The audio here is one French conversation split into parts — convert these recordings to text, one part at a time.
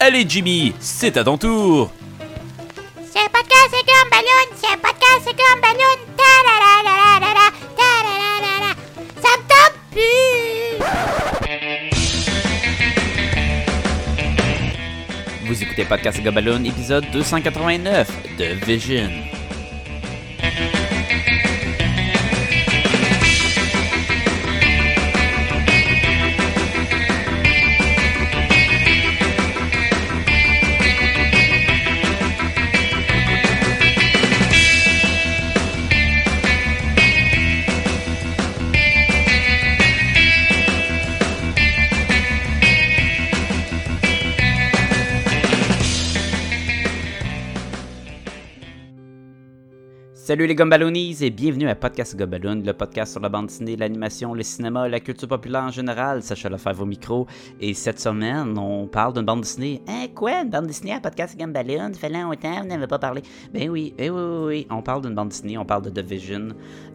Allez Jimmy, c'est à ton tour. C'est podcast, c'est comme ballon, c'est un podcast, c'est comme ballon. Ta la la la la la ta la la la la. Ça me tente plus. Vous écoutez Podcast Gobaloon, épisode 289 de Vision. Salut les Gumballoonies et bienvenue à Podcast Gumballoon, le podcast sur la bande dessinée, l'animation, le cinéma, la culture populaire en général. Sacha Lefebvre au micro. Et cette semaine, on parle d'une bande dessinée. Hein, quoi? Une bande dessinée à Podcast Gumballoon? Ça fait longtemps, vous n'avez pas parlé. Ben oui, eh oui, oui, oui. On parle d'une bande dessinée, on parle de The Vision,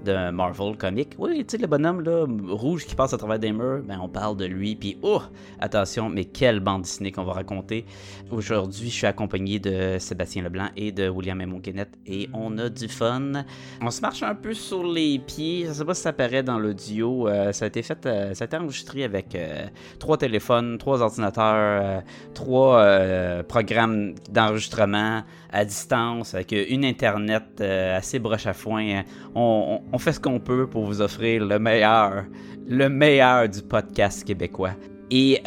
de Marvel Comics. Oui, tu sais, le bonhomme là, rouge qui passe à travers des murs, ben on parle de lui. Puis, oh, attention, mais quelle bande dessinée qu'on va raconter. Aujourd'hui, je suis accompagné de Sébastien Leblanc et de William M. Guinette et on a du fun. On se marche un peu sur les pieds. Je sais pas si ça paraît dans l'audio. Euh, ça a été euh, ça a été enregistré avec euh, trois téléphones, trois ordinateurs, trois programmes d'enregistrement à distance, avec une internet assez broche à foin. On, on fait ce qu'on peut pour vous offrir le meilleur, le meilleur du podcast québécois. Et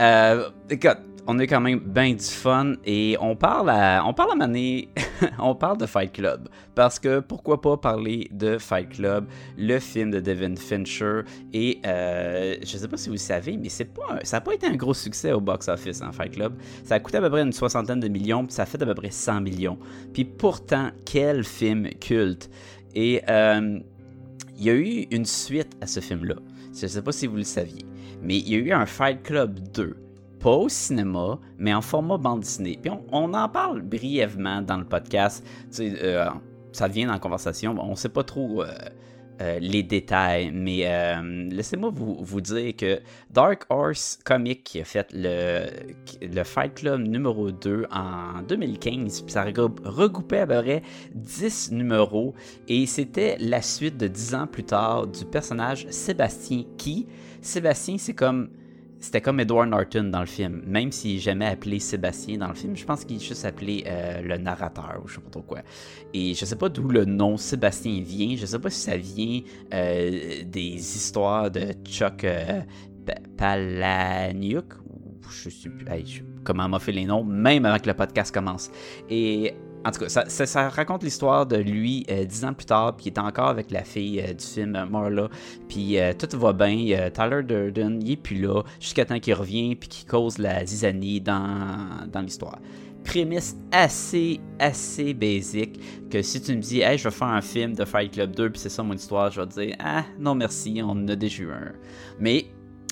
écoute, on a quand même bien du fun et on parle à, on parle à Mané, on parle de Fight Club. Parce que pourquoi pas parler de Fight Club, le film de Devin Fincher et euh, je sais pas si vous savez mais ça a pas été un gros succès au box office en hein, Fight Club, ça a coûté à peu près une soixantaine de millions puis ça a fait à peu près 100 millions. Puis pourtant quel film culte. Et euh, il y a eu une suite à ce film là, je sais pas si vous le saviez mais il y a eu un Fight Club 2 pas au cinéma, mais en format bande dessinée. Puis on, en parle brièvement dans le podcast. Euh, ça vient dans la conversation. On sait pas trop euh, euh, les détails, mais laissez-moi vous, vous, dire que Dark Horse Comic qui a fait le, le Fight Club numéro 2 en 2015, puis ça regroupait à peu près 10 numéros, et c'était la suite de 10 ans plus tard du personnage Sébastien qui, Sébastien, c'est comme c'était comme Edward Norton dans le film, même s'il n'est jamais appelé Sébastien dans le film, je pense qu'il est juste appelé euh, le narrateur ou je sais pas trop quoi. Et je sais pas d'où le nom Sébastien vient, je sais pas si ça vient euh, des histoires de Chuck euh, Palahniuk, je sais plus comment m'a fait les noms, même avant que le podcast commence. Et en tout cas, ça, raconte l'histoire de lui euh, dix ans plus tard, puis il est encore avec la fille euh, du film euh, Marla, puis tout va bien. Tyler Durden, il est plus là, jusqu'à temps qu'il revient, puis qu'il cause la zizanie dans, dans l'histoire. Prémisse assez, assez basique, que si tu me dis, hey, je vais faire un film de Fight Club 2, puis c'est ça mon histoire, je vais te dire, ah, non merci, on en a déjà eu un. Mais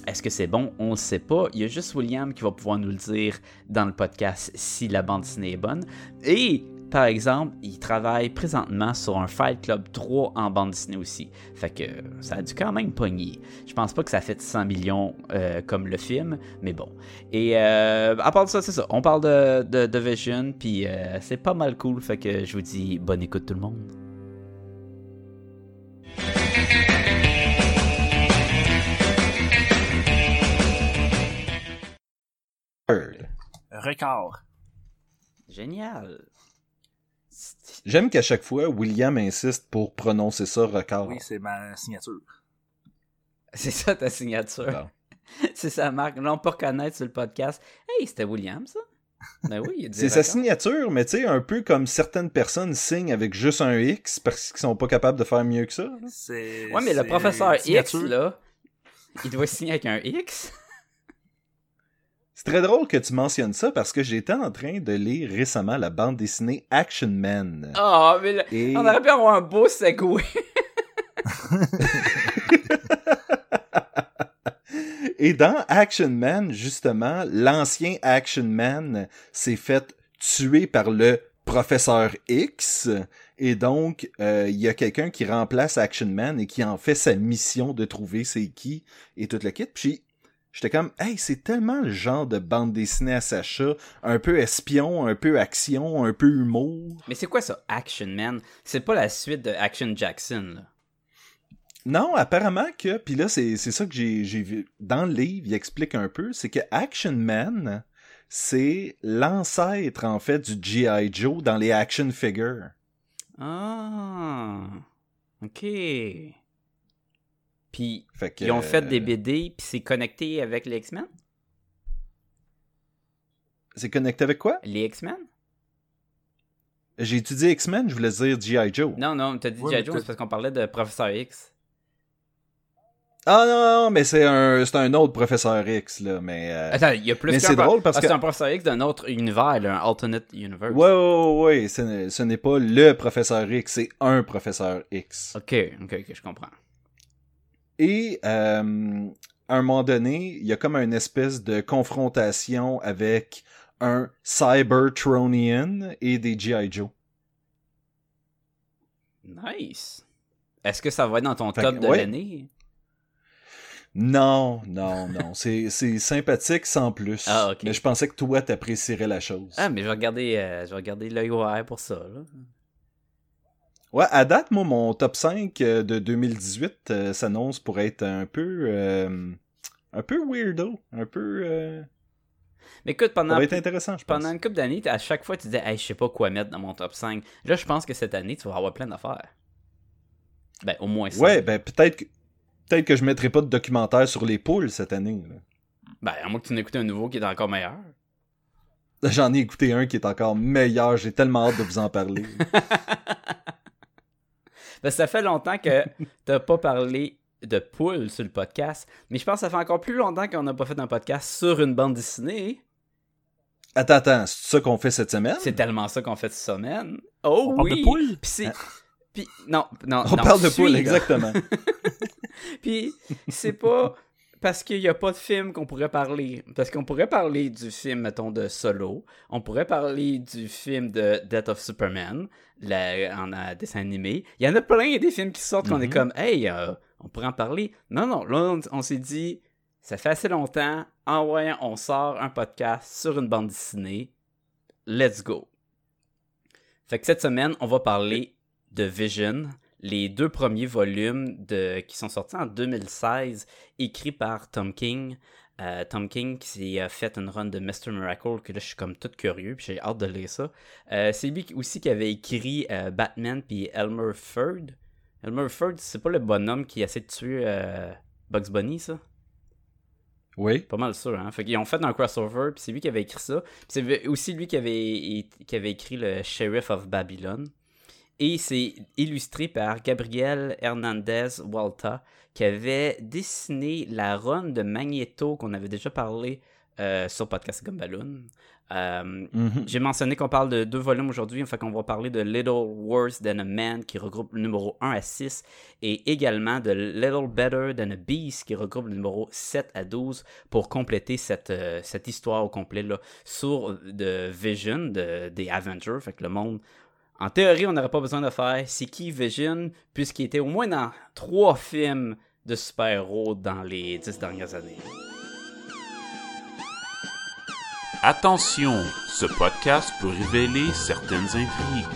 est-ce que c'est bon? On ne sait pas. Il y a juste William qui va pouvoir nous le dire dans le podcast si la bande dessinée est bonne. Et par exemple, il travaille présentement sur un Fight Club 3 en bande dessinée aussi. Fait que ça a dû quand même pogner. Je pense pas que ça fait 100 millions euh, comme le film, mais bon. Et euh, à part de ça, c'est ça. On parle de, de, Vision, puis euh, c'est pas mal cool. Fait que je vous dis bonne écoute tout le monde. Record. Génial. J'aime qu'à chaque fois, William insiste pour prononcer ça record. Oui, c'est ma signature. C'est ça ta signature. c'est sa marque. Là, on peut reconnaître sur le podcast. Hey, c'était William, ça? Ben oui, c'est sa signature, mais tu sais, un peu comme certaines personnes signent avec juste un X parce qu'ils sont pas capables de faire mieux que ça. Ouais, mais le professeur X, là, il doit signer avec un X. C'est très drôle que tu mentionnes ça parce que j'étais en train de lire récemment la bande dessinée Action Man. Ah, oh, mais on aurait pu avoir un beau segway. Et dans Action Man, justement, l'ancien Action Man s'est fait tuer par le professeur X. Et donc, euh, il y a quelqu'un qui remplace Action Man et qui en fait sa mission de trouver c'est qui et toute la kit. Puis J'étais comme, hey, c'est tellement le genre de bande dessinée à Sacha, un peu espion, un peu action, un peu humour. Mais c'est quoi ça, Action Man? C'est pas la suite de Action Jackson, là. Non, apparemment que, puis là, c'est ça que j'ai j'ai vu. Dans le livre, il explique un peu, c'est que Action Man, c'est l'ancêtre, en fait, du G.I. Joe dans les action figures. Ah, ok. Puis, Fait que, ils ont fait des euh, BD, puis c'est connecté avec les X-Men? C'est connecté avec quoi? Les X-Men? J'ai étudié X-Men, je voulais dire G.I. Joe. Non, non, t'as dit Ouais, G.I. Joe, c'est parce qu'on parlait de Professeur X. Ah non, non, mais c'est un, c'est un autre professeur X, là, mais... euh, Attends, il y a plus c'est pro- drôle parce Ah, que- c'est un Professeur X d'un autre univers, là, un alternate universe. Ouais, ouais, ouais, ce n'est- ce n'est pas le professeur X, c'est un professeur X. Ok, ok, ok, je comprends. Et euh, à un moment donné, il y a comme une espèce de confrontation avec un Cybertronian et des G.I. Joe. Nice. Est-ce que ça va être dans ton Fait top que, de ouais. l'année? Non, non, non. C'est sympathique sans plus. Ah, ok. Mais je pensais que toi, t'apprécierais la chose. Ah, mais je vais regarder, euh, je vais regarder l'œil ouvert pour ça, là. Ouais, à date, moi, mon top 5 euh, de 2018 euh, s'annonce pour être un peu... euh, un peu weirdo. Un peu... euh, Mais écoute, ça pendant, va être intéressant, je pense. pendant une couple d'années, à chaque fois, tu disais, hey, je sais pas quoi mettre dans mon top 5. Là, je pense que cette année, tu vas avoir plein d'affaires. Ben, au moins ça. Ouais, ben peut-être que... Peut-être que je mettrai pas de documentaire sur les poules cette année. là. Ben, à moins que tu n'écoutes un nouveau qui est encore meilleur. J'en ai écouté un qui est encore meilleur. J'ai tellement hâte de vous en parler. Ben, ça fait longtemps que t'as pas parlé de poules sur le podcast, mais je pense que ça fait encore plus longtemps qu'on n'a pas fait un podcast sur une bande dessinée. attends, attends, c'est ça qu'on fait cette semaine? C'est tellement ça qu'on fait cette semaine. Oh On parle oui! de poules? Puis c'est... Puis, non, non, On non, parle de là. exactement. Puis c'est pas parce qu'il n'y a pas de film qu'on pourrait parler. Parce qu'on pourrait parler du film, mettons, de Solo. On pourrait parler du film de Death of Superman, la- en euh, dessin animé. Il y en a plein des films qui sortent qu'on est Mhm. comme, hey, euh, on pourrait en parler. Non, non, là, on, on s'est dit, ça fait assez longtemps. En voyant, on sort un podcast sur une bande dessinée. Let's go. Fait que cette semaine, on va parler de Vision, les deux premiers volumes de, qui sont sortis en 2016, écrits par Tom King. Euh, Tom King qui a fait une run de Mr. Miracle, que là je suis comme tout curieux, puis j'ai hâte de lire ça. Euh, c'est lui aussi qui avait écrit euh, Batman puis Elmer Fudd. Elmer Fudd, c'est pas le bonhomme qui essaie de tuer euh, Bugs Bunny, ça? Oui. Pas mal sûr, hein? Fait qu'ils ont fait un crossover, puis c'est lui qui avait écrit ça. C'est aussi lui qui avait, qui avait écrit le Sheriff of Babylon. Et c'est illustré par Gabriel Hernandez Walta, qui avait dessiné la run de Magneto qu'on avait déjà parlé euh, sur Podcast Gumballoon. Euh, Mhm. j'ai mentionné qu'on parle de deux volumes aujourd'hui, fait qu'on va parler de Little Worse Than a Man qui regroupe le numéro 1 à 6 et également de Little Better Than a Beast qui regroupe le numéro 7 à 12 pour compléter cette, euh, cette histoire au complet là, sur de Vision de, des Avengers. Fait que le monde, en théorie, on n'aurait pas besoin de faire c'est qui Vision puisqu'il était au moins dans trois films de super-héros dans les dix dernières années. Attention, ce podcast peut révéler certaines intrigues.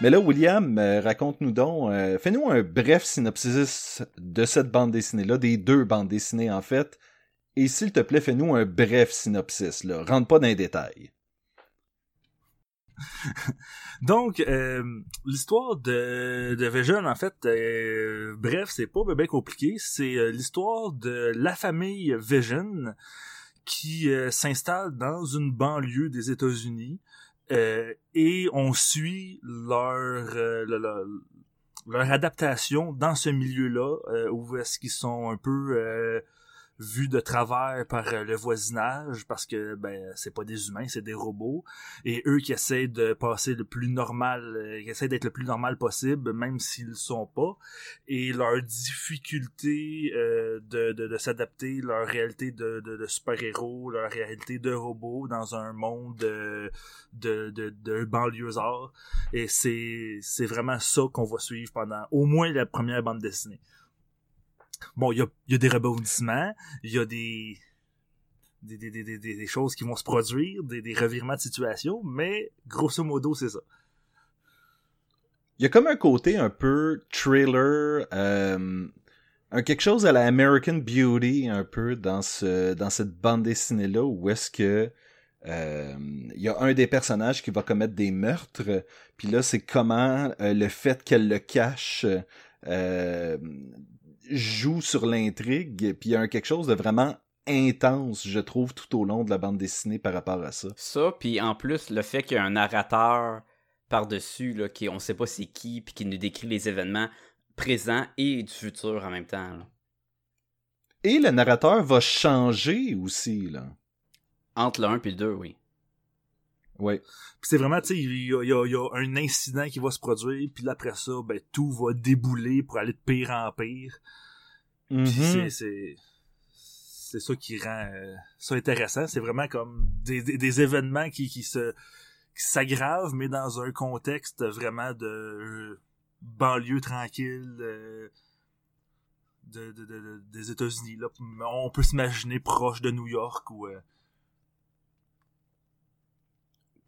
Mais là, William, euh, raconte-nous donc, euh, fais-nous un bref synopsis de cette bande dessinée-là, des deux bandes dessinées en fait. Et s'il te plaît, fais-nous un bref synopsis, là. Rentre pas dans les détails. Donc, euh, l'histoire de, de Vision, en fait, euh, bref, c'est pas bien compliqué. C'est euh, l'histoire de la famille Vision qui euh, s'installe dans une banlieue des États-Unis et on suit leur, euh, le- le- leur adaptation dans ce milieu-là où est-ce qu'ils sont un peu vus de travers par euh, le voisinage parce que ben c'est pas des humains, c'est des robots. Et eux qui essaient de passer le plus normal, euh, qui essaient d'être le plus normal possible même s'ils le sont pas. Et leur difficulté euh, de, de, de s'adapter, leur réalité de, de, de super-héros, leur réalité de robots dans un monde euh, de, de, de banlieusards et c'est c'est vraiment ça qu'on va suivre pendant au moins la première bande dessinée. Bon, il y a, y a des rebondissements, il y a des des, des, des, des, choses qui vont se produire, des, revirements de situation, mais grosso modo, c'est ça. Il y a comme un côté un peu thriller, euh, un quelque chose à la American Beauty un peu dans ce dans cette bande dessinée là où est-ce que euh, il y a un des personnages qui va commettre des meurtres, puis là c'est comment euh, le fait qu'elle le cache joue sur l'intrigue, puis il y a un, quelque chose de vraiment intense, je trouve, tout au long de la bande dessinée par rapport à ça. Ça, puis en plus, le fait qu'il y a un narrateur par-dessus, là, qui on sait pas c'est qui, puis qui nous décrit les événements présents et du futur en même temps. là. Et le narrateur va changer aussi, là. Entre le 1 et le 2, oui. Ouais. Puis c'est vraiment, tu sais, il y a, il y a- il y a un incident qui va se produire, puis là, après ça, ben, tout va débouler pour aller de pire en pire. Puis Mhm. c'est- c'est ça qui rend euh, ça intéressant. C'est vraiment comme des, des, des événements qui, qui se qui s'aggravent, mais dans un contexte vraiment de euh, banlieue tranquille euh, de, de, de- de- des États-Unis. On peut s'imaginer proche de New York ou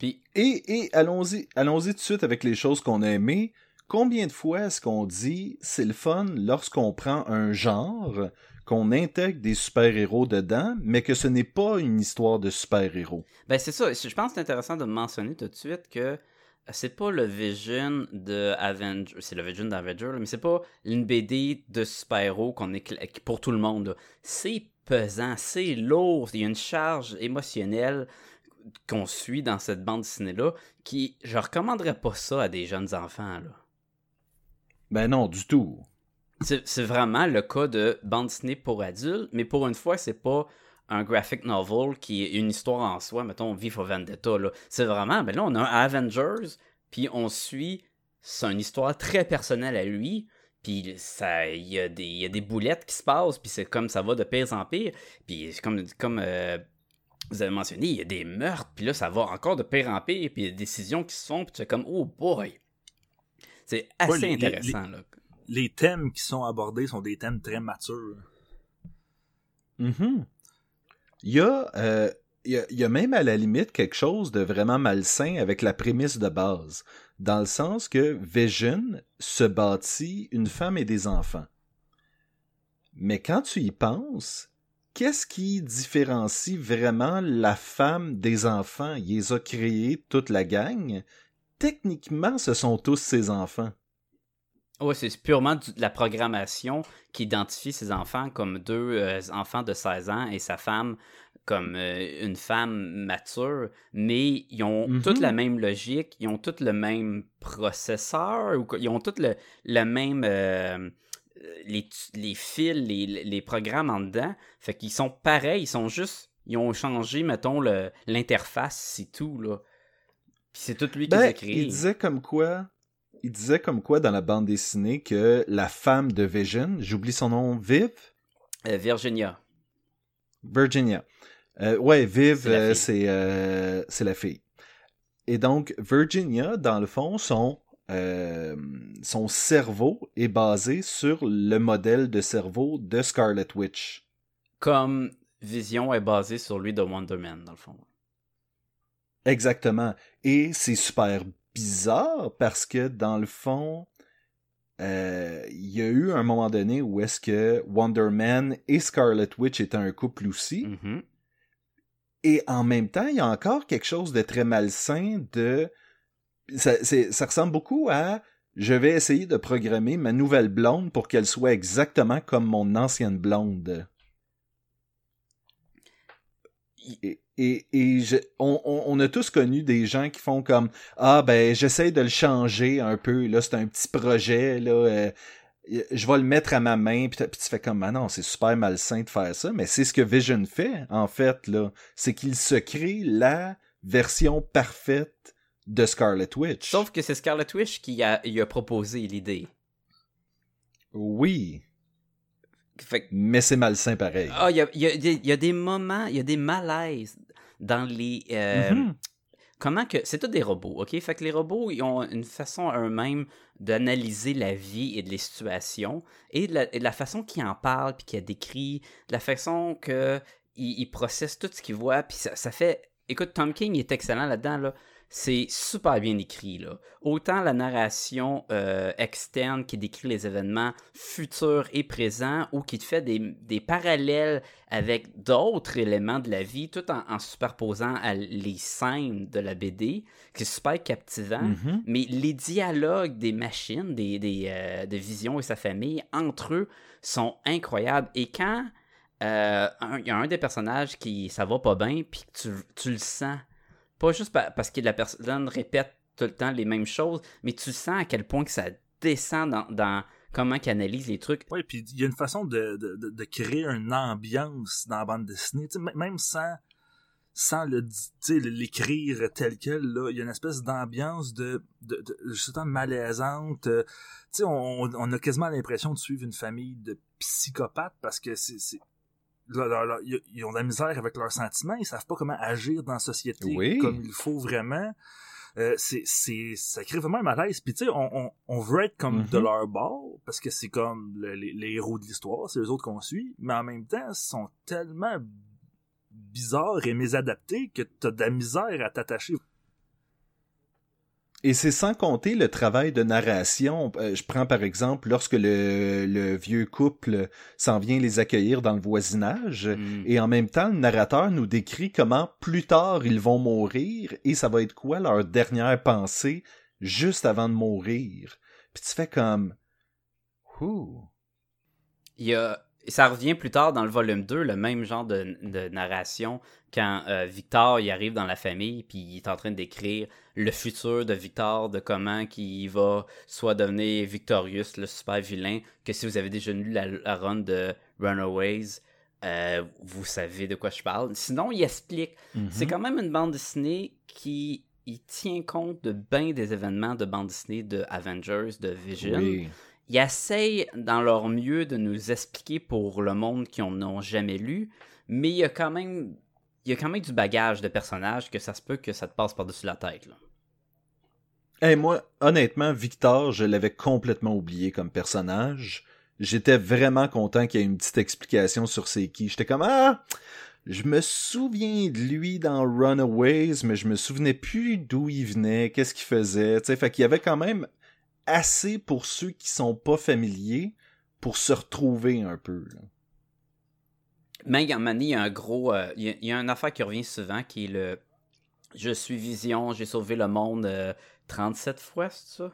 Puis, Et, et allons-y, allons-y tout de suite avec les choses qu'on a aimées. Combien de fois est-ce qu'on dit c'est le fun lorsqu'on prend un genre, qu'on intègre des super-héros dedans, mais que ce n'est pas une histoire de super-héros? ben c'est ça. Je pense que c'est intéressant de mentionner tout de suite que c'est pas le Vision de Avenger, c'est le Vision d'Avenger, mais c'est pas une BD de super-héros qu'on est pour tout le monde. C'est pesant, c'est lourd, il y a une charge émotionnelle qu'on suit dans cette bande dessinée-là qui, je recommanderais pas ça à des jeunes enfants, là. Ben non, du tout. C'est vraiment le cas de bande dessinée pour adultes, mais pour une fois, c'est pas un graphic novel qui est une histoire en soi, mettons V for Vendetta. là. C'est vraiment, ben là, on a un Avengers, puis on suit, c'est une histoire très personnelle à lui, puis ça, il y, a des- il y a des boulettes qui se passent, puis c'est comme ça va de pire en pire, puis c'est comme, comme euh, vous avez mentionné, il y a des meurtres, puis là, ça va encore de pire en pire, puis il y a des décisions qui se font, puis tu es comme, oh boy! C'est assez Ouais, les- les- intéressant, là. les thèmes qui sont abordés sont des thèmes très matures. Mhm. Il y a, euh, il y a, il y a même à la limite quelque chose de vraiment malsain avec la prémisse de base, dans le sens que Vision se bâtit une femme et des enfants. Mais quand tu y penses, qu'est-ce qui différencie vraiment la femme des enfants? Il les a créés toute la gang. Techniquement, ce sont tous ses enfants. Oui, c'est purement de la programmation qui identifie ses enfants comme deux euh, enfants de 16 ans et sa femme comme euh, une femme mature, mais ils ont Mhm. toutes la même logique, ils ont tous le même processeur, ou ils ont tous le, le même... euh, les, les fils, les, les programmes en dedans, fait qu'ils sont pareils, ils sont juste... Ils ont changé, mettons, le- l'interface, c'est tout, là. Puis c'est tout lui qui les a Ben, créés. il disait comme quoi, il disait comme quoi dans la bande dessinée que la femme de Vision, j'oublie son nom, Viv, Euh, Virginia. Virginia. Euh, ouais, Viv, C'est la euh, la fille. Et donc Virginia, dans le fond, son euh, son cerveau est basé sur le modèle de cerveau de Scarlet Witch. comme Vision est basée sur lui de Wonder Man, dans le fond. Exactement. Et c'est super bizarre parce que dans le fond, euh, il y a eu un moment donné où est-ce que Wonder Man et Scarlet Witch étaient un couple aussi. Mhm. Et en même temps, il y a encore quelque chose de très malsain de... Ça, ressemble beaucoup à... Je vais essayer de programmer ma nouvelle blonde pour qu'elle soit exactement comme mon ancienne blonde. Et, on, a tous connu des gens qui font comme Ah ben j'essaie de le changer un peu, là, c'est un petit projet, là. euh, je vais le mettre à ma main, puis, puis tu fais comme, ah non, c'est super malsain de faire ça, mais c'est ce que Vision fait, en fait, là. C'est qu'il se crée la version parfaite de Scarlet Witch. Sauf que c'est Scarlet Witch qui a, il a proposé l'idée. Oui. Fait que- Mais c'est malsain pareil. Ah, il y a, il y a des- il y a des moments, il y a des malaises dans les. euh, Mhm. Comment que. C'est tous des robots, ok? Fait que les robots, ils ont une façon eux-mêmes d'analyser la vie et de les situations, et de la, et de la façon qu'ils en parlent, puis qu'ils décrit, de la façon que ils, ils processent tout ce qu'ils voient, puis ça, ça fait. Écoute, Tom King est excellent là-dedans, là. C'est super bien écrit, là. Autant la narration euh, externe qui décrit les événements futurs et présents, ou qui te fait des, des parallèles avec d'autres éléments de la vie, tout en, en superposant à les scènes de la BD, c'est super captivant. Mhm. Mais les dialogues des machines, des, des, euh, de Vision et sa famille, entre eux, sont incroyables. Et quand euh, il y a un des personnages qui ça va pas bien, puis tu, tu le sens, pas juste pa- parce que la personne répète tout le temps les mêmes choses, mais tu sens à quel point que ça descend dans, comment qu'il analyse les trucs. Ouais, puis il y a une façon de, de, de, créer une ambiance dans la bande dessinée, même sans sans le l'écrire tel quel il y a une espèce d'ambiance de de, de malaisante. euh, on a quasiment l'impression de suivre une famille de psychopathes parce que c'est ils ont de la misère avec leurs sentiments, ils savent pas comment agir dans la société Oui. comme il faut vraiment. Euh, c'est c'est ça crée vraiment un malaise puis tu sais on, on, on veut être comme Mhm. de leur bord parce que c'est comme le- les, les héros de l'histoire c'est eux autres qu'on suit mais en même temps ils sont tellement bizarres et mésadaptés que t'as de la misère à t'attacher Et c'est sans compter le travail de narration. Euh, je prends par exemple lorsque le, le vieux couple s'en vient les accueillir dans le voisinage. Mm. Et en même temps, le narrateur nous décrit comment plus tard ils vont mourir et ça va être quoi leur dernière pensée juste avant de mourir. Puis tu fais comme... Ouh. Il y a, ça revient plus tard dans le volume 2, le même genre de, de narration, quand euh, Victor il arrive dans la famille, puis il est en train d'écrire le futur de Victor, de comment qu'il va soit devenir Victorious, le super vilain, que si vous avez déjà lu la, la run de Runaways, euh, vous savez de quoi je parle. Sinon, il explique. C'est quand même une bande dessinée qui il tient compte de bien des événements de bande dessinée de Avengers, de Vision Oui. ils essayent dans leur mieux de nous expliquer pour le monde qui en ont jamais lu, mais il y a quand même il y a quand même du bagage de personnages que ça se peut que ça te passe par-dessus la tête. Là. Moi, honnêtement, Victor, je l'avais complètement oublié comme personnage. J'étais vraiment content qu'il y ait une petite explication sur c'est qui. J'étais comme ah, je me souviens de lui dans Runaways, mais je me souvenais plus d'où il venait, qu'est-ce qu'il faisait. Tu sais, fait qu'il y avait quand même assez pour ceux qui sont pas familiers pour se retrouver un peu. Mais à un moment donné, il y a un gros euh, il, y a, il y a une affaire qui revient souvent qui est le je suis Vision, j'ai sauvé le monde euh, 37 fois, c'est ça?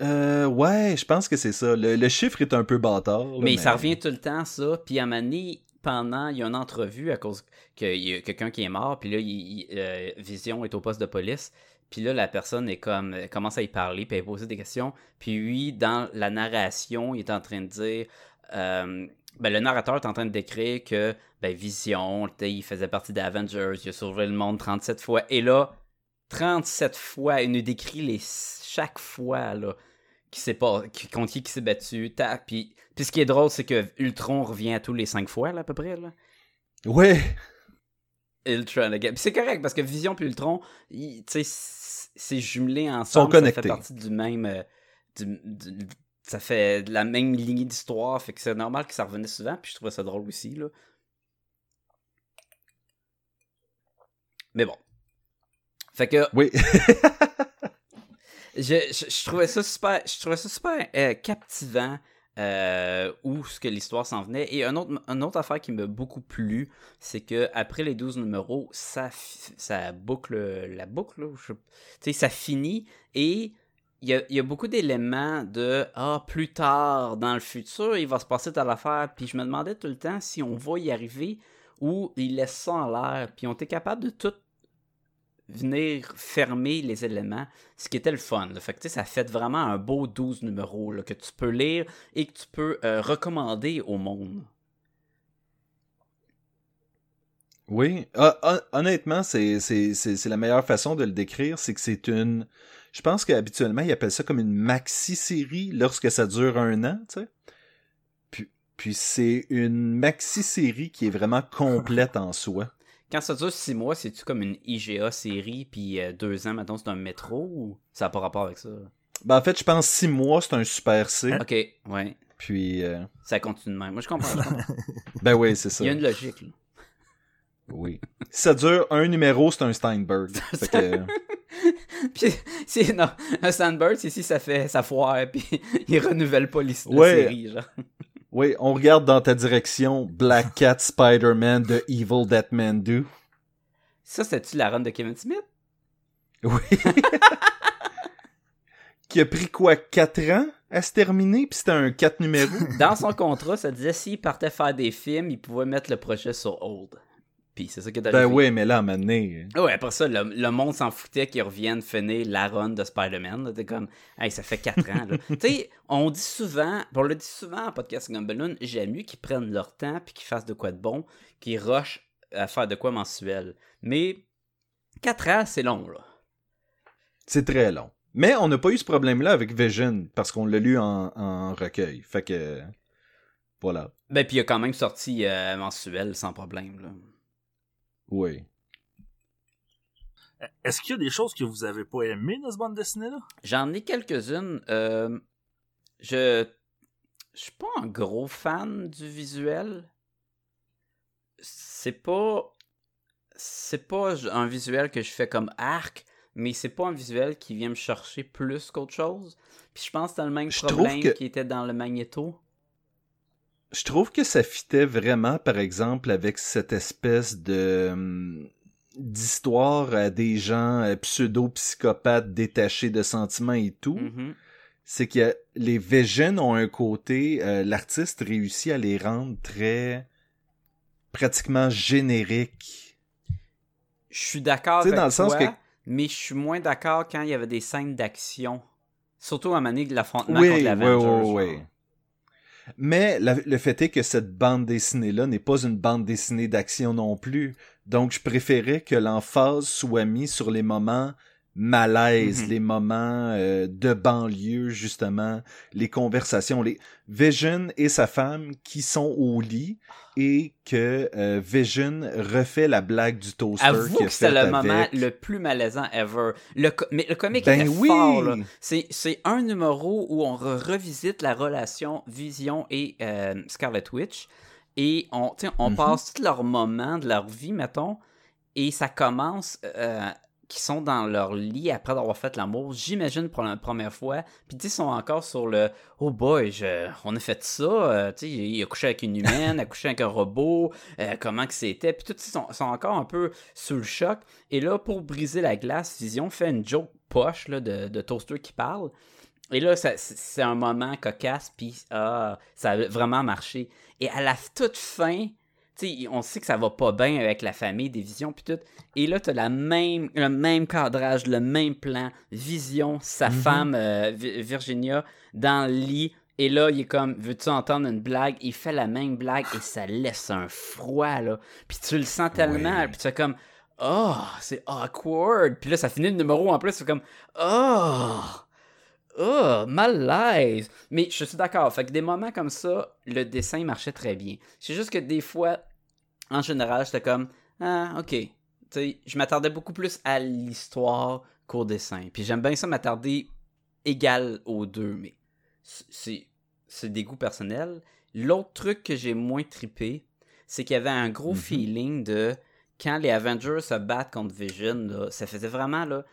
Euh, ouais, je pense que c'est ça. Le, le chiffre est un peu bâtard. là, mais, ça revient tout le temps, ça. Puis à un moment donné, pendant, il y a une entrevue à cause qu'il y a quelqu'un qui est mort, puis là, il- il- euh, Vision est au poste de police. Puis là, la personne est comme, commence à y parler, puis elle poser des questions. Puis lui, dans la narration, il est en train de dire, euh, ben, le narrateur est en train de décrire que ben, Vision, il faisait partie des Avengers, il a sauvé le monde 37 fois. Et là, 37 fois, il nous décrit les, chaque fois là, qui s'est pas, qui, contre qui s'est battu. Puis, puis ce qui est drôle, c'est que Ultron revient à tous les 5 fois, là, à peu près. Là. Ouais. Ultron again. Puis c'est correct parce que Vision puis Ultron, c'est jumelé ensemble. Sont Ça connectés. fait partie du même. euh, du- du- ça fait de la même lignée d'histoire. Fait que c'est normal que ça revenait souvent. Puis je trouvais ça drôle aussi. Là. Mais bon. Fait que Oui. je, je, je trouvais ça super, je trouvais ça super euh, captivant euh, où ce que l'histoire s'en venait. Et un autre, une autre affaire qui m'a beaucoup plu, c'est que après les 12 numéros, ça, ça boucle la boucle. Tu sais, ça finit et il y a, beaucoup d'éléments de ah plus tard dans le futur il va se passer telle affaire. Puis je me demandais tout le temps si on va y arriver ou ils laissent ça en l'air. Puis on était capable de tout venir fermer les éléments, ce qui était le fun. là. Fait que, ça fait vraiment un beau 12 numéros que tu peux lire et que tu peux euh, recommander au monde. Oui, Ah, hon- honnêtement, c'est la meilleure façon de le décrire, c'est que c'est une... Je pense qu'habituellement, ils appellent ça comme une maxi-série lorsque ça dure un an, tu sais. Puis, puis c'est une maxi-série qui est vraiment complète en soi. Quand ça dure 6 mois, c'est-tu comme une IGA série, puis 2 ans, maintenant c'est un métro, ou ça n'a pas rapport avec ça? Ben, en fait, je pense six mois, c'est un super C. Ok, ouais, Puis, euh, ça continue de même. Moi, je comprends. je comprends. ben oui, c'est ça. Il y a une logique, là. Oui. Si ça dure un numéro, c'est un Steinberg. Fait que, Puis, non, un Sandbird, c'est si ça fait, ça foire, puis il renouvelle pas l'histoire Ouais. série, genre. oui, on regarde dans ta direction Black Cat Spider-Man de Evil That Man Do. Ça, c'est-tu la run de Kevin Smith? Oui. Qui a pris quoi, 4 ans à se terminer, puis c'était un 4 numéros? Dans son contrat, ça disait s'il partait faire des films, il pouvait mettre le projet sur hold. Puis c'est ça qui est arrivé. ben oui, mais là, à un moment donné, Ouais, après ça, le, le monde s'en foutait qu'ils reviennent finir la run de Spider-Man. T'es comme, hey, ça fait 4 ans. tu sais, on dit souvent, on le dit souvent en podcast Gumballoon, j'aime mieux qu'ils prennent leur temps puis qu'ils fassent de quoi de bon, qu'ils rushent à faire de quoi mensuel. Mais 4 ans, c'est long, là. c'est très long. Mais on n'a pas eu ce problème-là avec Vision, parce qu'on l'a lu en, en recueil. Fait que, voilà. Ben, puis il a quand même sorti euh, mensuel sans problème, là. Oui. Est-ce qu'il y a des choses que vous avez pas aimées dans ce bande dessinée-là? J'en ai quelques-unes. euh, je je suis pas un gros fan du visuel. C'est pas c'est pas un visuel que je fais comme arc, mais c'est pas un visuel qui vient me chercher plus qu'autre chose. Puis je pense que c'est le même Je problème que- qui était dans le Magneto. Je trouve que ça fitait vraiment, par exemple, avec cette espèce de hum, d'histoire à des gens euh, pseudo-psychopathes détachés de sentiments et tout. Mhm. C'est que les Vision ont un côté, euh, l'artiste réussit à les rendre très pratiquement génériques. Je suis d'accord avec dans le sens toi, que- mais je suis moins d'accord quand il y avait des scènes d'action. Surtout à manier de l'affrontement Oui, contre oui, l'Avengers. oui, oui. genre. Mais le fait est que cette bande dessinée-là n'est pas une bande dessinée d'action non plus. Donc, je préférais que l'emphase soit mise sur les moments malaise, Mhm. les moments euh, de banlieue, justement, les conversations, les Vision et sa femme qui sont au lit et que euh, Vision refait la blague du toaster Avoue que fait le moment le plus malaisant ever. Le co- mais le comique Ben était oui! fort. C'est, c'est un numéro où on re- revisite la relation Vision et euh, Scarlet Witch. Et on, on Mhm. passe tous leurs moments de leur vie, mettons. Et ça commence qu'ils sont dans leur lit après avoir fait l'amour, j'imagine pour la première fois. Puis tu sont encore sur le Oh boy, je- on a fait ça. euh, tu sais, il a couché avec une humaine, a couché avec un robot, euh, comment que c'était. Puis tout, ils sont, sont encore un peu sous le choc. Et là, pour briser la glace, Vision fait une joke poche de, de toaster qui parle. Et là, c'est un moment cocasse, puis ah, ça a vraiment marché. Et à la toute fin, tu sais, on sait que ça va pas bien avec la famille, des visions, puis tout. Et là, t'as la même, le même cadrage, le même plan. Vision, sa Mhm. femme, euh, Vi- Virginia, dans le lit. Et là, il est comme, veux-tu entendre une blague? Il fait la même blague et ça laisse un froid, là. Puis tu le sens tellement, Ouais. puis tu es comme, oh, c'est awkward. Puis là, ça finit le numéro en plus, c'est comme, oh, oh, malaise. Mais je suis d'accord. Fait que des moments comme ça, le dessin marchait très bien. C'est juste que des fois, en général, j'étais comme, ah, ok. Tu sais, je m'attardais beaucoup plus à l'histoire qu'au dessin. Puis j'aime bien ça m'attarder égal aux deux, mais c'est c'est des goûts personnels. L'autre truc que j'ai moins trippé, c'est qu'il y avait un gros Mhm. feeling de quand les Avengers se battent contre Vision, là, ça faisait vraiment là,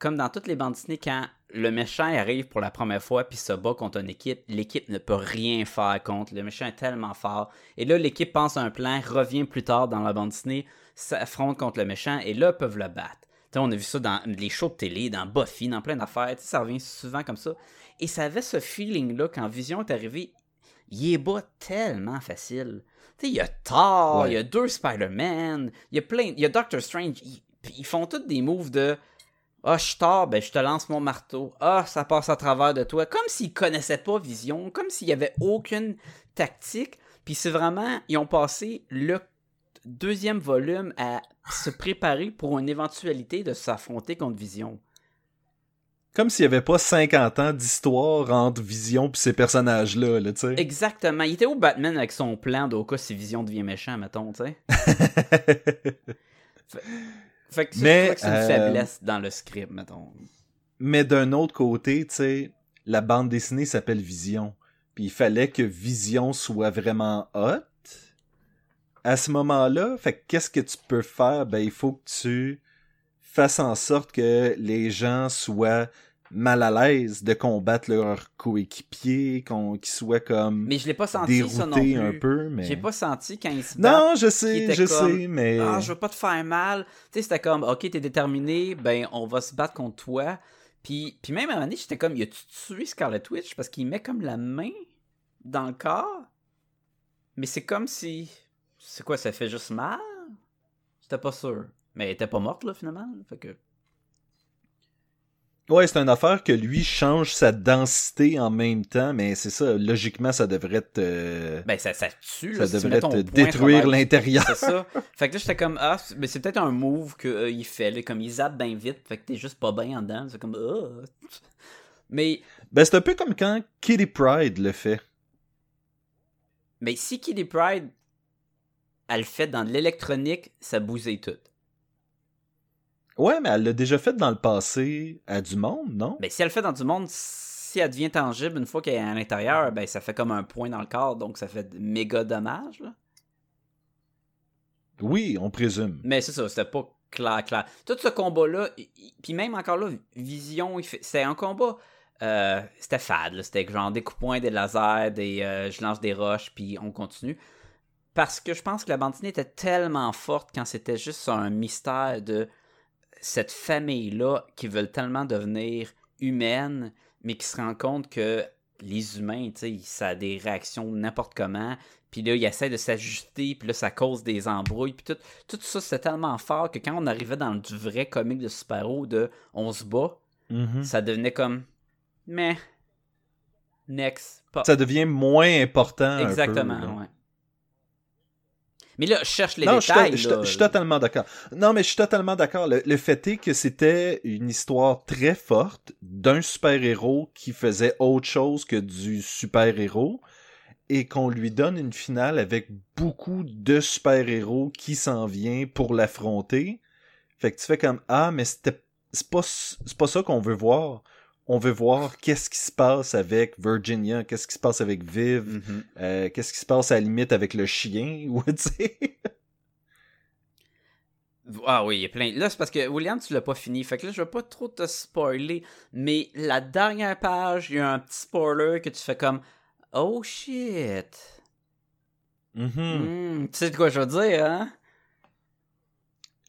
comme dans toutes les bandes dessinées, quand le méchant arrive pour la première fois puis se bat contre une équipe, l'équipe ne peut rien faire contre. Le méchant est tellement fort. Et là, l'équipe pense à un plan, revient plus tard dans la bande dessinée, s'affronte contre le méchant et là, peuvent le battre. Tu sais, on a vu ça dans les shows de télé, dans Buffy, dans plein d'affaires. Ça revient souvent comme ça. Et ça avait ce feeling-là quand Vision est arrivé. Il est bas tellement facile. Tu sais, il y a Thor, Ouais. il y a deux Spider-Man, il y a plein. Il y a Doctor Strange. il- Puis ils font tous des moves de Ah, je suis tard, ben je te lance mon marteau. Ah, ça passe à travers de toi. Comme s'ils connaissaient pas Vision, comme s'il y avait aucune tactique. Puis c'est vraiment, ils ont passé le deuxième volume à se préparer pour une éventualité de s'affronter contre Vision. Comme s'il y avait pas 50 ans d'histoire entre Vision pis ces personnages-là, là, tu sais. Exactement. Il était où Batman avec son plan d'au cas si Vision devient méchant, mettons, tu sais. Fait que c'est une euh, faiblesse dans le script, mettons. Mais d'un autre côté, tu sais, la bande dessinée s'appelle Vision. Puis il fallait que Vision soit vraiment hot. À ce moment-là, fait que qu'est-ce que tu peux faire? Ben, il faut que tu fasses en sorte que les gens soient mal à l'aise de combattre leurs coéquipiers, qu'on, qu'ils soient comme Mais je l'ai pas senti ça non plus. un peu, mais... J'ai pas senti quand il se bat. Non, je il sais, je comme, sais, mais... Ah, je veux pas te faire mal. Tu sais, c'était comme, ok, t'es déterminé, ben, on va se battre contre toi. Puis, puis même à un moment donné, j'étais comme, y a-tu tué Scarlet Witch? Parce qu'il met comme la main dans le corps. Mais c'est comme si. C'est quoi, ça fait juste mal? J'étais pas sûr. Mais elle était pas morte, là, finalement. Fait que. Ouais, c'est une affaire que lui change sa densité en même temps, mais c'est ça, logiquement, ça devrait te... euh, Ben, ça, ça tue, Ça si devrait te détruire l'intérieur. C'est ça. Fait que là, j'étais comme, ah, mais c'est peut-être un move qu'il fait, là, comme il zappe bien vite, fait que t'es juste pas bien en dedans. C'est comme, ah. Mais, Ben, c'est un peu comme quand Kitty Pride le fait. mais si Kitty Pride, elle le fait dans de l'électronique, ça bousille tout. Ouais, mais elle l'a déjà fait dans le passé à du monde, non? Mais si elle le fait dans du monde, si elle devient tangible une fois qu'elle est à l'intérieur, ben ça fait comme un point dans le corps, donc ça fait méga dommage, là. Oui, on présume. Mais c'est ça, c'était pas clair, clair. Tout ce combat-là, puis même encore là, Vision, c'était un combat, euh, c'était fade, c'était genre des coups poing, des lasers, des, euh, je lance des roches, puis on continue. Parce que je pense que la bande dessinée était tellement forte quand c'était juste un mystère de cette famille-là qui veulent tellement devenir humaine, mais qui se rend compte que les humains, tu sais, ça a des réactions n'importe comment. Puis là, ils essaient de s'ajuster, puis là, ça cause des embrouilles. Puis tout, tout ça, c'est tellement fort que quand on arrivait dans du vrai comique de super-héros de on se bat, Mhm. ça devenait comme. Mais. Next. Pas. Ça devient moins important un peu, Exactement, ouais. Mais là, je cherche les non, détails. je là. je suis totalement d'accord. Non, mais je suis totalement d'accord. Le, le fait est que c'était une histoire très forte d'un super-héros qui faisait autre chose que du super-héros et qu'on lui donne une finale avec beaucoup de super-héros qui s'en vient pour l'affronter. Fait que tu fais comme ah mais c'était c'est pas c'est pas ça qu'on veut voir. On veut voir qu'est-ce qui se passe avec Virginia, qu'est-ce qui se passe avec Viv, Mhm. euh, qu'est-ce qui se passe à la limite avec le chien ou tu sais. Ah oui, il y a plein. Là, c'est parce que William, tu l'as pas fini. Fait que là, je vais pas trop te spoiler. Mais la dernière page, il y a un petit spoiler que tu fais comme Oh shit. Mhm. Hmm, tu sais de quoi je veux dire, hein?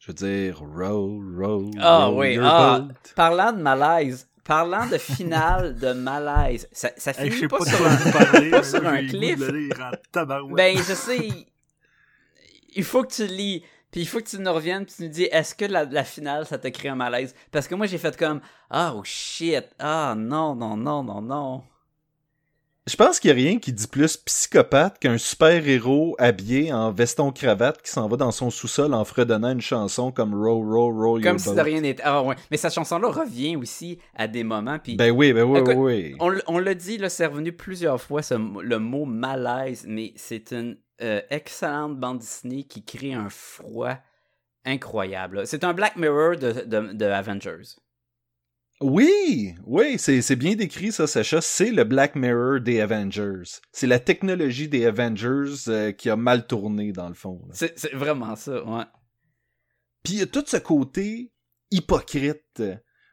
Je veux dire, roll, roll. Ah roll oui, your ah, boat. parlant de malaise, parlant de finale de malaise, ça, ça finit pas, pas, sur un... pas sur là, un cliff. Ben, je sais. Il faut que tu lis. Puis il faut que tu nous reviennes puis tu nous dis est-ce que la, la finale ça t'a créé un malaise? Parce que moi j'ai fait comme ah oh shit ah non non non non non. Je pense qu'il y a rien qui dit plus psychopathe qu'un super-héros habillé en veston-cravate qui s'en va dans son sous-sol en fredonnant une chanson comme Roll, Roll, Roll Comme Your si Boat. de rien n'était. Ah ouais. Mais cette chanson là revient aussi à des moments puis Ben oui, ben oui, Écoute, oui. On, on l'a dit, là, c'est revenu plusieurs fois, ce le mot malaise, mais c'est une euh, excellente bande dessinée qui crée un froid incroyable. C'est un Black Mirror de, de, de Avengers. Oui, oui, c'est bien décrit ça, Sacha. C'est le Black Mirror des Avengers. C'est la technologie des Avengers euh, qui a mal tourné, dans le fond. C'est c'est vraiment ça, ouais. Puis il y a tout ce côté hypocrite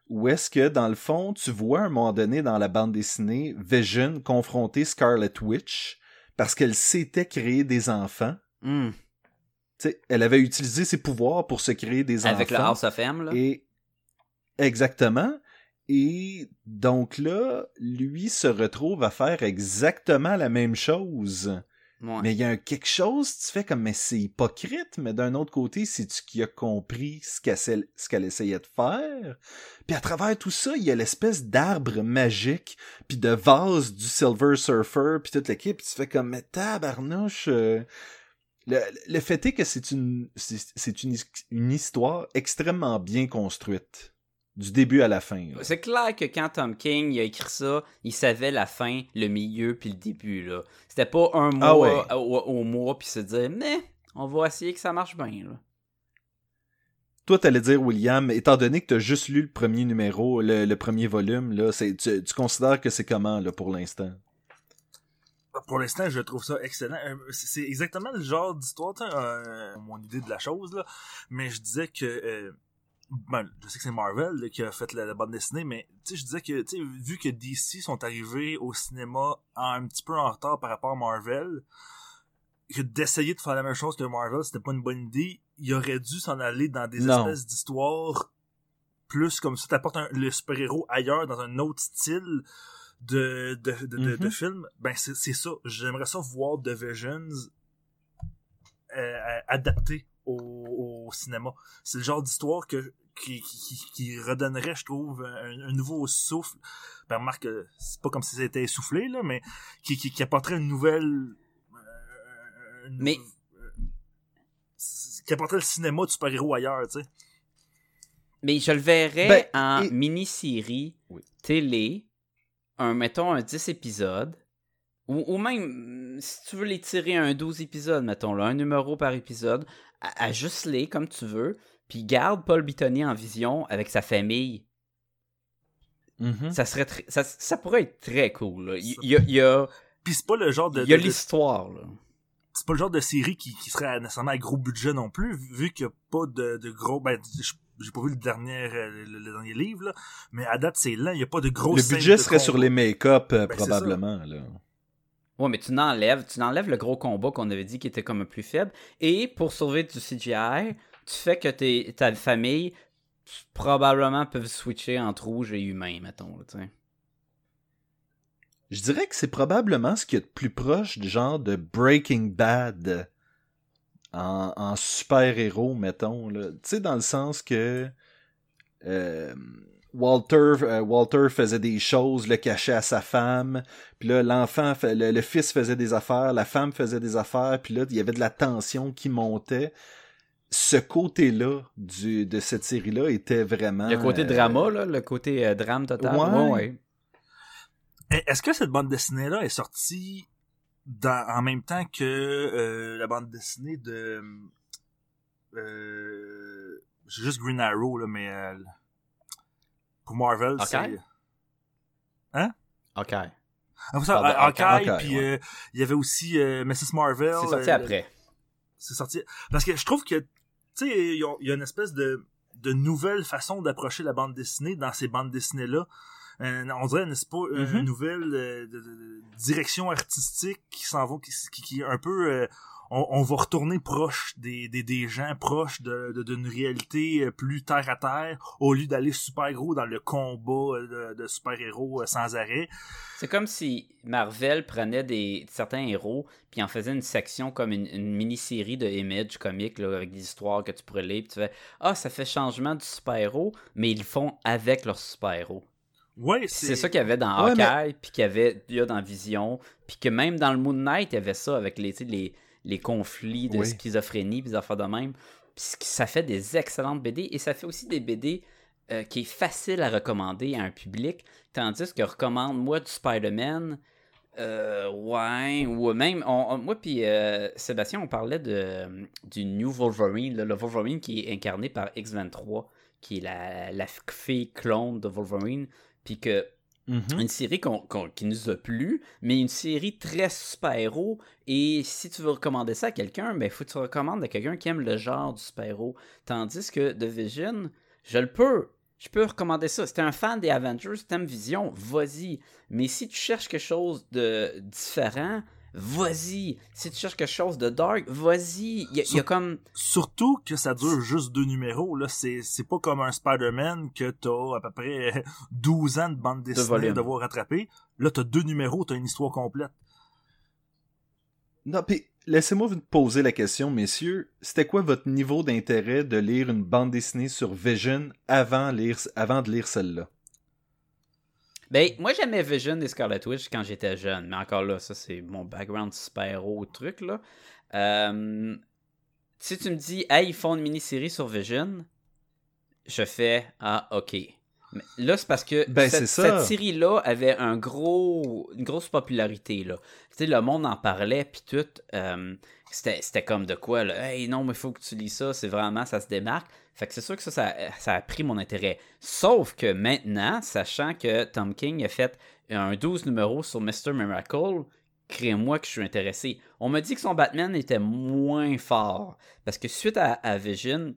où est-ce que, dans le fond, tu vois à un moment donné dans la bande dessinée Vision confronter Scarlet Witch parce qu'elle s'était créé des enfants. Hmm. Elle avait utilisé ses pouvoirs pour se créer des Avec le enfants. House of M, là. Et exactement. Et donc là, lui se retrouve à faire exactement la même chose. Ouais. Mais il y a un quelque chose, tu fais comme, mais c'est hypocrite, mais d'un autre côté, c'est-tu qui a compris ce qu'elle, essa- ce qu'elle essayait de faire? Puis à travers tout ça, il y a l'espèce d'arbre magique, puis de vase du Silver Surfer, puis toute l'équipe, tu fais comme, mais tabarnouche... euh, Le, le fait est que c'est une, c'est, c'est une, une histoire extrêmement bien construite. Du début à la fin. là. C'est clair que quand Tom King il a écrit ça, il savait la fin, le milieu puis le début là. C'était pas un mois Ah ouais. au, au mois puis se dire mais on va essayer que ça marche bien là. Toi, t'allais dire, William, étant donné que t'as juste lu le premier numéro, le, le premier volume, là, c'est, tu, tu considères que c'est comment, là, pour l'instant? Pour l'instant, je trouve ça excellent. Euh, C'est exactement le genre d'histoire, euh, mon idée de la chose, là. Mais je disais que... euh, ben, je sais que c'est Marvel là, qui a fait la, la bande dessinée, mais je disais que, vu que DC sont arrivés au cinéma un petit peu en retard par rapport à Marvel, que d'essayer de faire la même chose que Marvel, c'était pas une bonne idée. Il aurait dû s'en aller dans des Non. espèces d'histoires plus comme ça, t'apportes le super-héros ailleurs, dans un autre style de, de, de, Mhm. film. Ben, c'est c'est ça. J'aimerais ça voir The Visions euh, adapté au, au cinéma. C'est le genre d'histoire que qui, qui, qui redonnerait, je trouve, un, un nouveau souffle. Ben, remarque, que c'est pas comme si c'était essoufflé, là, mais qui, qui, qui apporterait une nouvelle... euh, une- Mais- euh, qui apporterait le cinéma de super-héros ailleurs, tu sais. Mais je le verrais Ben, en et- mini-série Oui. télé, un mettons un 10 épisodes ou, ou même si tu veux les tirer un 12 épisodes, mettons là, un numéro par épisode, ajuste-les comme tu veux, puis garde Paul Bettany en vision avec sa famille. Mhm. Ça serait ça, ça pourrait être très cool. là. Il il y a, il y a, Puis c'est pas le genre de... il y a de- l'histoire. c'est pas le genre de série qui, qui serait nécessairement à gros budget non plus, vu qu'il n'y a pas de, de gros... Ben, j'ai pas vu le dernier, euh, le, le dernier livre, là, mais à date, c'est lent. Il n'y a pas de gros Le budget serait sur les make-up, euh, Ben, probablement, là. Ouais, mais tu n'enlèves, tu n'enlèves le gros combat qu'on avait dit qui était comme un plus faible. Et pour sauver du CGI, tu fais que tes, ta famille probablement peuvent switcher entre rouge et humain, mettons. Je dirais que c'est probablement ce qui est de plus proche du genre de Breaking Bad en, super-héros, mettons. Tu sais, dans le sens que euh, Walter, euh, Walter faisait des choses, le cachait à sa femme, puis là, l'enfant, le, le fils faisait des affaires, la femme faisait des affaires, puis là, il y avait de la tension qui montait. Ce côté-là du, de cette série-là était vraiment... Le côté euh, drama, là, le côté euh, drame total. Ouais. Ouais, ouais. Est-ce que cette bande dessinée-là est sortie dans, en même temps que euh, la bande dessinée de... Euh, juste Green Arrow, là, mais... pour Marvel, Ok. c'est... Ok. Ah, Hawkeye, Hawkeye, puis ouais. euh, il y avait aussi euh, Mrs. Marvel. C'est sorti euh, après. C'est sorti. Parce que je trouve que, tu sais, il y, a- une espèce de, de nouvelle façon d'approcher la bande dessinée dans ces bandes dessinées-là. Euh, on dirait, n'est-ce pas, une Mhm. nouvelle euh, de- de- de direction artistique qui s'en va, qui, qui, qui est un peu... on, on va retourner proche des, des, des gens, proche de, de- d'une réalité euh, plus terre à terre, au lieu d'aller super gros dans le combat euh, de, de super-héros euh, sans arrêt. C'est comme si Marvel prenait des certains héros puis en faisait une section comme une, une mini-série de Image comique là, avec des histoires que tu pourrais lire puis tu fais ah ça fait changement du super-héros mais ils le font avec leur super-héros. Ouais, C'est ça qu'il y avait dans Ouais, mais- Hawkeye, puis qu'il y avait il y a dans Vision, puis que même dans le Moon Knight, il y avait ça avec les, les, les conflits de Oui. schizophrénie, puis des affaires de même. Puis ça fait des excellentes BD, et ça fait aussi des BD euh, qui est facile à recommander à un public, tandis que recommande moi du Spider-Man, euh, ouais, ou même, on- on- moi puis euh, Sébastien, on parlait de, du New Wolverine, là, le Wolverine qui est incarné par X-23, qui est la, la fille clone de Wolverine, puis que Mhm. une série qu'on- qui nous a plu, mais une série très super-héros. Et si tu veux recommander ça à quelqu'un, ben faut que tu recommandes à quelqu'un qui aime le genre du super-héros. Tandis que The Vision, je le peux. Je peux recommander ça. Si t'es un fan des Avengers, t'aimes Vision, vas-y. Mais si tu cherches quelque chose de différent, vas-y. Si tu cherches quelque chose de dark, vas-y. Il y, a- il y a comme... Surtout que ça dure juste deux numéros, là. C'est, c'est pas comme un Spider-Man que t'as à peu près 12 ans de bande dessinée volumes. à devoir rattraper. Là, t'as deux numéros, t'as une histoire complète. Non, puis laissez-moi vous poser la question, messieurs. C'était quoi votre niveau d'intérêt de lire une bande dessinée sur Vision avant, lire, avant de lire celle-là? Ben, moi j'aimais Vision et Scarlet Witch quand j'étais jeune, mais encore là, ça c'est mon background super-héros truc là. Euh, si tu me dis, hey, ils font une mini-série sur Vision, je fais, ah, ok. Mais là, c'est parce que Ben, cette, série-là avait un gros, une grosse popularité. Là. Tu sais, le monde en parlait, puis tout. euh, c'était, c'était comme de quoi, là. Hey, non, mais il faut que tu lis ça, c'est vraiment, ça se démarque. Fait que c'est sûr que ça, ça, ça a pris mon intérêt. Sauf que maintenant, sachant que Tom King a fait un 12 numéros sur Mr. Miracle, crée-moi que je suis intéressé. On m'a dit que son Batman était moins fort. Parce que suite à, à Vision,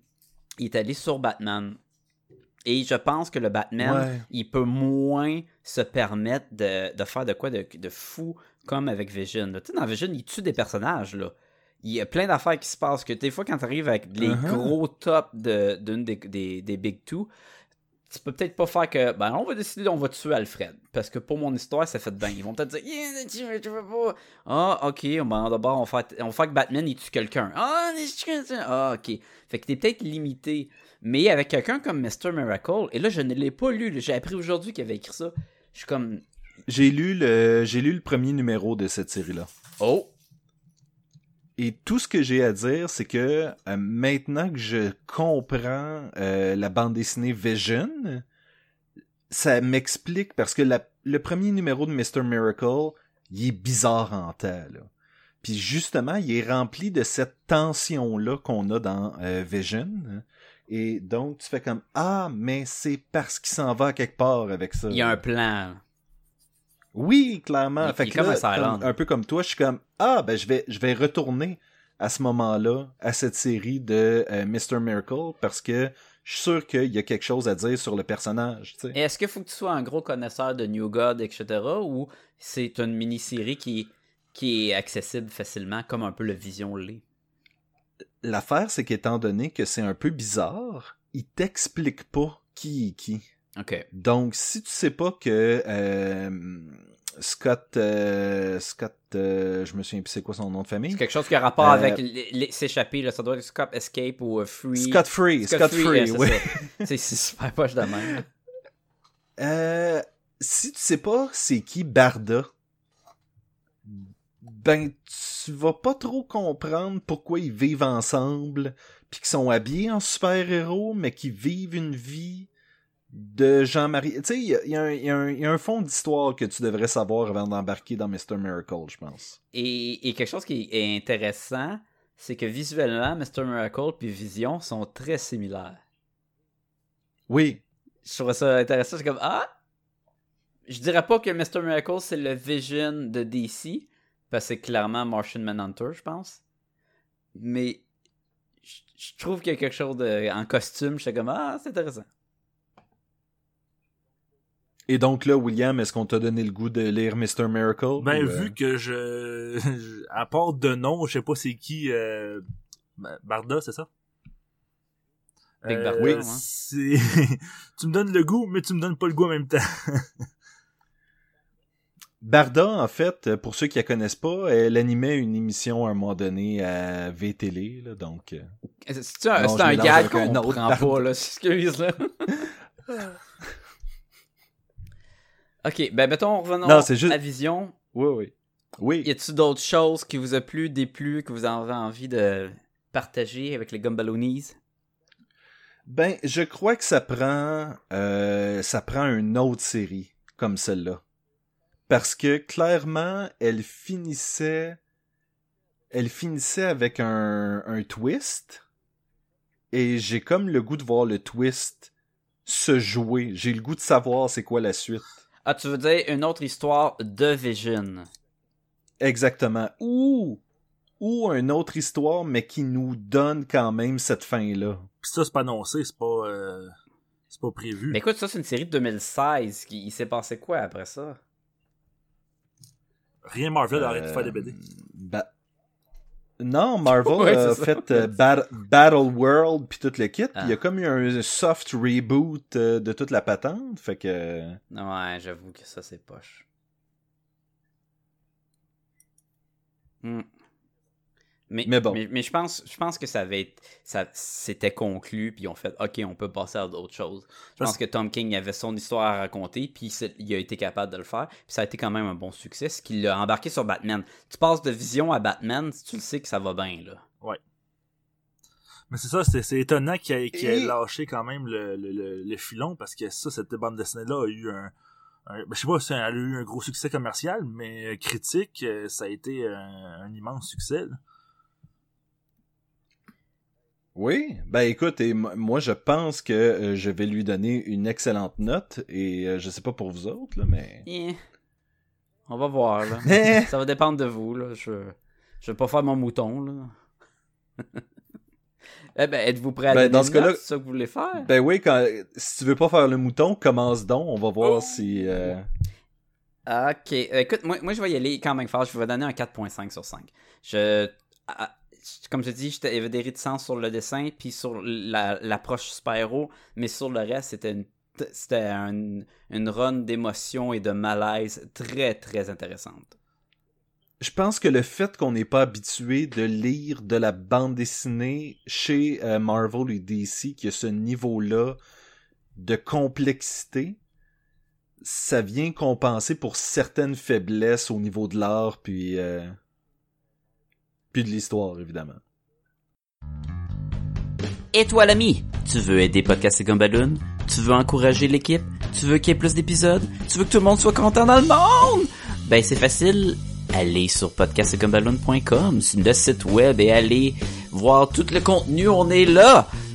il est allé sur Batman. Et je pense que le Batman, Ouais. il peut moins se permettre de, de faire de quoi de, de fou comme avec Vision. là. Tu sais, dans Vision, il tue des personnages. là. Il y a plein d'affaires qui se passent que des fois, quand tu arrives avec les Uh-huh. gros tops de- d'une des, des, des Big Two, tu peux peut-être pas faire que, ben, on va décider, on va tuer Alfred. Parce que pour mon histoire, ça fait bien. Ils vont peut-être dire, Yeah, tu veux, tu veux pas. Ah, ok, ben, d'abord, on va faire, on faire que Batman, il tue quelqu'un. Ah. Ah, ok. Fait que t'es peut-être limité. Mais avec quelqu'un comme Mr. Miracle, et là, je ne l'ai pas lu, j'ai appris aujourd'hui qu'il avait écrit ça. Je suis comme, J'ai lu le j'ai lu le premier numéro de cette série-là. oh, Et tout ce que j'ai à dire, c'est que euh, maintenant que je comprends euh, la bande dessinée Vision, ça m'explique parce que le premier numéro de Mr. Miracle, il est bizarre en temps. Là. Puis justement, il est rempli de cette tension-là qu'on a dans euh, Vision. Et donc, tu fais comme Ah, mais c'est parce qu'il s'en va quelque part avec ça. il y a un plan. Oui, clairement. Il- fait il est que comme là, un Silent. comme- un peu comme toi, je suis comme ah ben je vais je vais retourner à ce moment-là à cette série de euh, Mr Miracle parce que je suis sûr qu'il y a quelque chose à dire sur le personnage. Est-ce qu'il faut que tu sois un gros connaisseur de New God, etc., ou c'est une mini-série qui, qui est accessible facilement, comme un peu le Vision l'est? L'affaire, c'est qu'étant donné que c'est un peu bizarre, il t'explique pas qui est qui. Donc, si tu sais pas que euh, Scott, euh, Scott, euh, je me souviens plus c'est quoi son nom de famille. C'est quelque chose qui a rapport avec s'échapper, ça doit être Scott Escape ou Free. Scott Free, Scott, Free, ouais, c'est oui. C'est super poche de même. Si tu sais pas c'est qui Barda, ben tu vas pas trop comprendre pourquoi ils vivent ensemble, puis qu'ils sont habillés en super-héros, mais qu'ils vivent une vie de Jean-Marie. Tu sais, il y a, y un- y a fond d'histoire que tu devrais savoir avant d'embarquer dans Mr. Miracle, je pense. Et, et quelque chose qui est intéressant, c'est que visuellement, Mr. Miracle puis Vision sont très similaires. Oui, Je trouvais ça intéressant. C'est comme, ah! Je dirais pas que Mr. Miracle, c'est le Vision de DC, parce que c'est clairement Martian Manhunter, je pense. Mais je je trouve qu'il y a quelque chose de, en costume. J'étais comme, ah, c'est intéressant. Et donc là, William, est-ce qu'on t'a donné le goût de lire Mr. Miracle? Ben, ou, euh, vu que je, à part de nom, je sais pas c'est qui, euh, Ba- Barda, c'est ça? Big Euh, Barda, oui. c'est- tu me donnes le goût, mais tu me donnes pas le goût en même temps. Barda, en fait, pour ceux qui la connaissent pas, elle animait une émission à un moment donné à VTL, là, donc... C'est un, Non, un gag qu'on un autre prend Barda. pas, là. Excuse, là. Ok, ben mettons, revenons Non, c'est juste- à Vision. Oui, oui. Oui. Y a-tu d'autres choses qui vous a plu, déplu, que vous avez envie de partager avec les Gumballoonies? Ben, je crois que ça prend, euh, ça prend une autre série comme celle-là. Parce que clairement, elle finissait, elle finissait avec un, un twist. Et j'ai comme le goût de voir le twist se jouer. J'ai le goût de savoir c'est quoi la suite. Ah, tu veux dire une autre histoire de Vision? Exactement. Ou, ou une autre histoire, mais qui nous donne quand même cette fin-là. Pis ça, c'est pas annoncé, c'est pas, euh, c'est pas prévu. Mais écoute, ça, c'est une série de 2016. qui- Il s'est passé quoi après ça? Rien Marvel arrête de faire des Euh, BD. ba- Non, Marvel Ouais, a ça. fait euh, Bat- Battle World puis tout le kit. puis Il y Ah. a comme eu un soft reboot euh, de toute la patente. Fait que. Ouais, j'avoue que ça, c'est poche. Hmm. Mais, Mais bon. Mais, je, pense, je pense que ça avait été- ça c'était conclu, puis ont fait OK, on peut passer à d'autres choses. Je Parce- pense que Tom King avait son histoire à raconter, puis il a été capable de le faire, puis ça a été quand même un bon succès, ce qui l'a embarqué sur Batman. Tu passes de Vision à Batman, tu le sais que ça va bien, là. Mais c'est ça, c'est c'est étonnant qu'il ait, qu'il Et- lâché quand même le, le, le, le filon parce que ça, cette bande dessinée-là a eu un. un- ben, je sais pas si elle a eu un gros succès commercial, mais critique, euh, ça a été un, un immense succès. là. Oui, ben écoute, et moi je pense que euh, je vais lui donner une excellente note et euh, je sais pas pour vous autres là, mais Eh, On va voir, là. Ça va dépendre de vous, là. Je, je vais pas faire mon mouton, là. eh ben, êtes-vous prêt à Ben, donner dans une ce cas-là- note, c'est ça que vous voulez faire? ben oui, quand si tu veux pas faire le mouton, commence donc, on va voir Oh. si euh, Ok, euh, écoute, moi, moi je vais y aller quand même fort. Je vais donner un 4.5 sur 5. Je, comme je dis, il y avait des réticences sur le dessin, puis sur la- l'approche super-héros, mais sur le reste, c'était une, c'était un- une run d'émotion et de malaise très, très intéressante. je pense que le fait qu'on n'est pas habitué de lire de la bande dessinée chez euh, Marvel et DC qui a ce niveau-là de complexité, ça vient compenser pour certaines faiblesses au niveau de l'art puis euh, de l'histoire évidemment. Et toi, l'ami, tu veux aider Podcast et Gumballoon? Tu veux encourager l'équipe? Tu veux qu'il y ait plus d'épisodes? Tu veux que tout le monde soit content dans le monde? Ben, c'est facile. Allez sur podcastgumballoon.com, le site web et allez voir tout le contenu. On est là!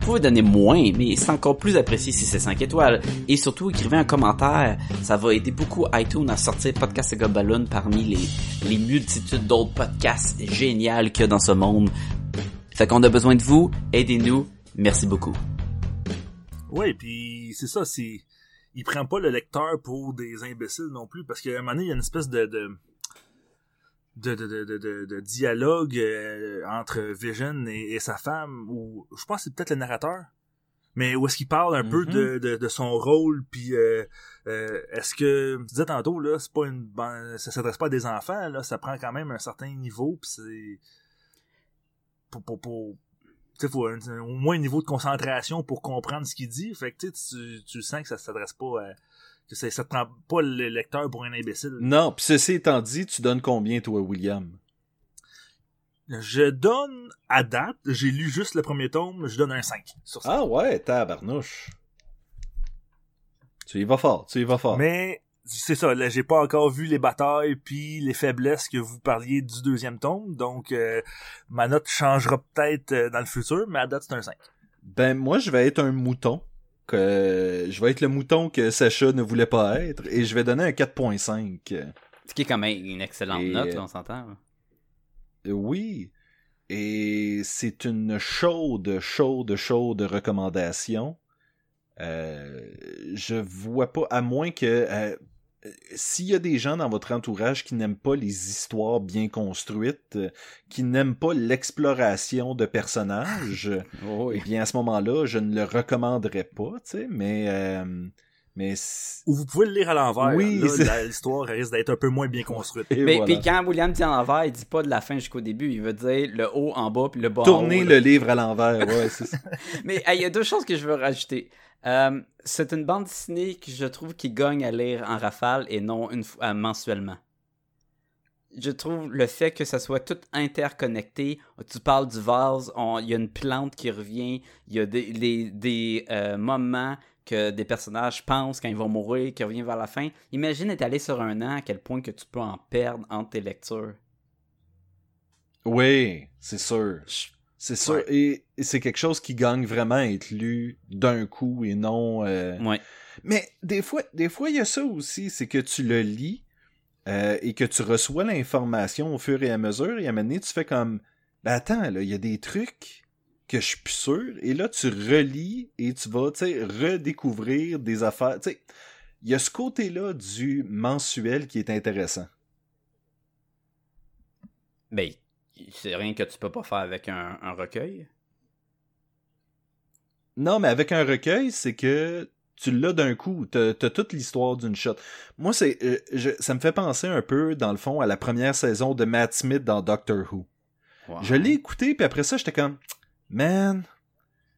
Vous pouvez donner moins, mais c'est encore plus apprécié si c'est 5 étoiles. Et surtout, écrivez un commentaire. Ça va aider beaucoup iTunes à sortir Podcast et Gobaloon parmi les, les multitudes d'autres podcasts géniaux qu'il y a dans ce monde. Fait qu'on a besoin de vous. Aidez-nous. Merci beaucoup. Ouais, puis c'est ça, c'est. Il prend pas le lecteur pour des imbéciles non plus, parce qu'à un moment donné, il y a une espèce de. de de, de, dialogue euh, entre Vision et, et sa femme, ou je pense que c'est peut-être le narrateur, mais où est-ce qu'il parle un peu Mhm. de, de, de son rôle, puis euh, euh, est-ce que, tu disais tantôt, là, c'est pas une ça s'adresse pas à des enfants, là, ça prend quand même un certain niveau, puis c'est... Pour, pour, sais, faut un- un- au moins un niveau de concentration pour comprendre ce qu'il dit. Fait que tu, tu sens que ça s'adresse pas à, ça, ça te prend pas le lecteur pour un imbécile. Non, pis ceci étant dit, tu donnes combien toi William? Je donne à date, j'ai lu juste le premier tome, je donne un 5 sur ça. Ah ouais, tabarnouche. Tu y vas fort, tu y vas fort. Mais c'est ça, là, j'ai pas encore vu les batailles puis les faiblesses que vous parliez du deuxième tome, donc euh, ma note changera peut-être euh, dans le futur, mais à date c'est un 5. Ben moi je vais être un mouton que je vais être le mouton que Sacha ne voulait pas être et je vais donner un 4.5. Ce qui est quand même une excellente Et, note, euh, là, on s'entend. Euh, Oui. Et c'est une chaude, chaude, chaude recommandation. Euh, je vois pas, à moins que euh, euh, s'il y a des gens dans votre entourage qui n'aiment pas les histoires bien construites, euh, qui n'aiment pas l'exploration de personnages, Oh, eh bien à ce moment-là, je ne le recommanderais pas, tu sais, mais euh, mais Ou vous pouvez le lire à l'envers. Oui, l'histoire risque d'être un peu moins bien construite. et Mais voilà. puis quand William dit en l'envers, il dit pas de la fin jusqu'au début, il veut dire le haut en bas puis le bas en tourner haut. le là. livre à l'envers, ouais, c'est ça. Mais hey, il y a deux choses que je veux rajouter. Euh, c'est une bande dessinée que je trouve qui gagne à lire en rafale et non une fois, euh, mensuellement. je trouve le fait que ça soit tout interconnecté. Tu parles du vase, il y a une plante qui revient, il y a des, les- des euh, moments que des personnages pensent quand ils vont mourir, qui reviennent vers la fin. Imagine être allé sur un an, à quel point que tu peux en perdre entre tes lectures. Oui, c'est sûr. C'est sûr. Ouais. Et, et c'est quelque chose qui gagne vraiment à être lu d'un coup et non. euh, Ouais. Mais des fois, des fois, il y a ça aussi, c'est que tu le lis euh, et que tu reçois l'information au fur et à mesure, et à un moment donné, tu fais comme Ben attends, là, il y a des trucs que je suis plus sûr, et là, tu relis et tu vas, tu sais, redécouvrir des affaires. Tu sais, il y a ce côté-là du mensuel qui est intéressant. Ben, c'est rien que tu peux pas faire avec un, un recueil. Non, mais avec un recueil, c'est que tu l'as d'un coup. T'as as toute l'histoire d'une shot. Moi, c'est, euh, je- ça me fait penser un peu, dans le fond, à la première saison de Matt Smith dans Doctor Who. Je l'ai écouté, puis après ça, j'étais comme, man,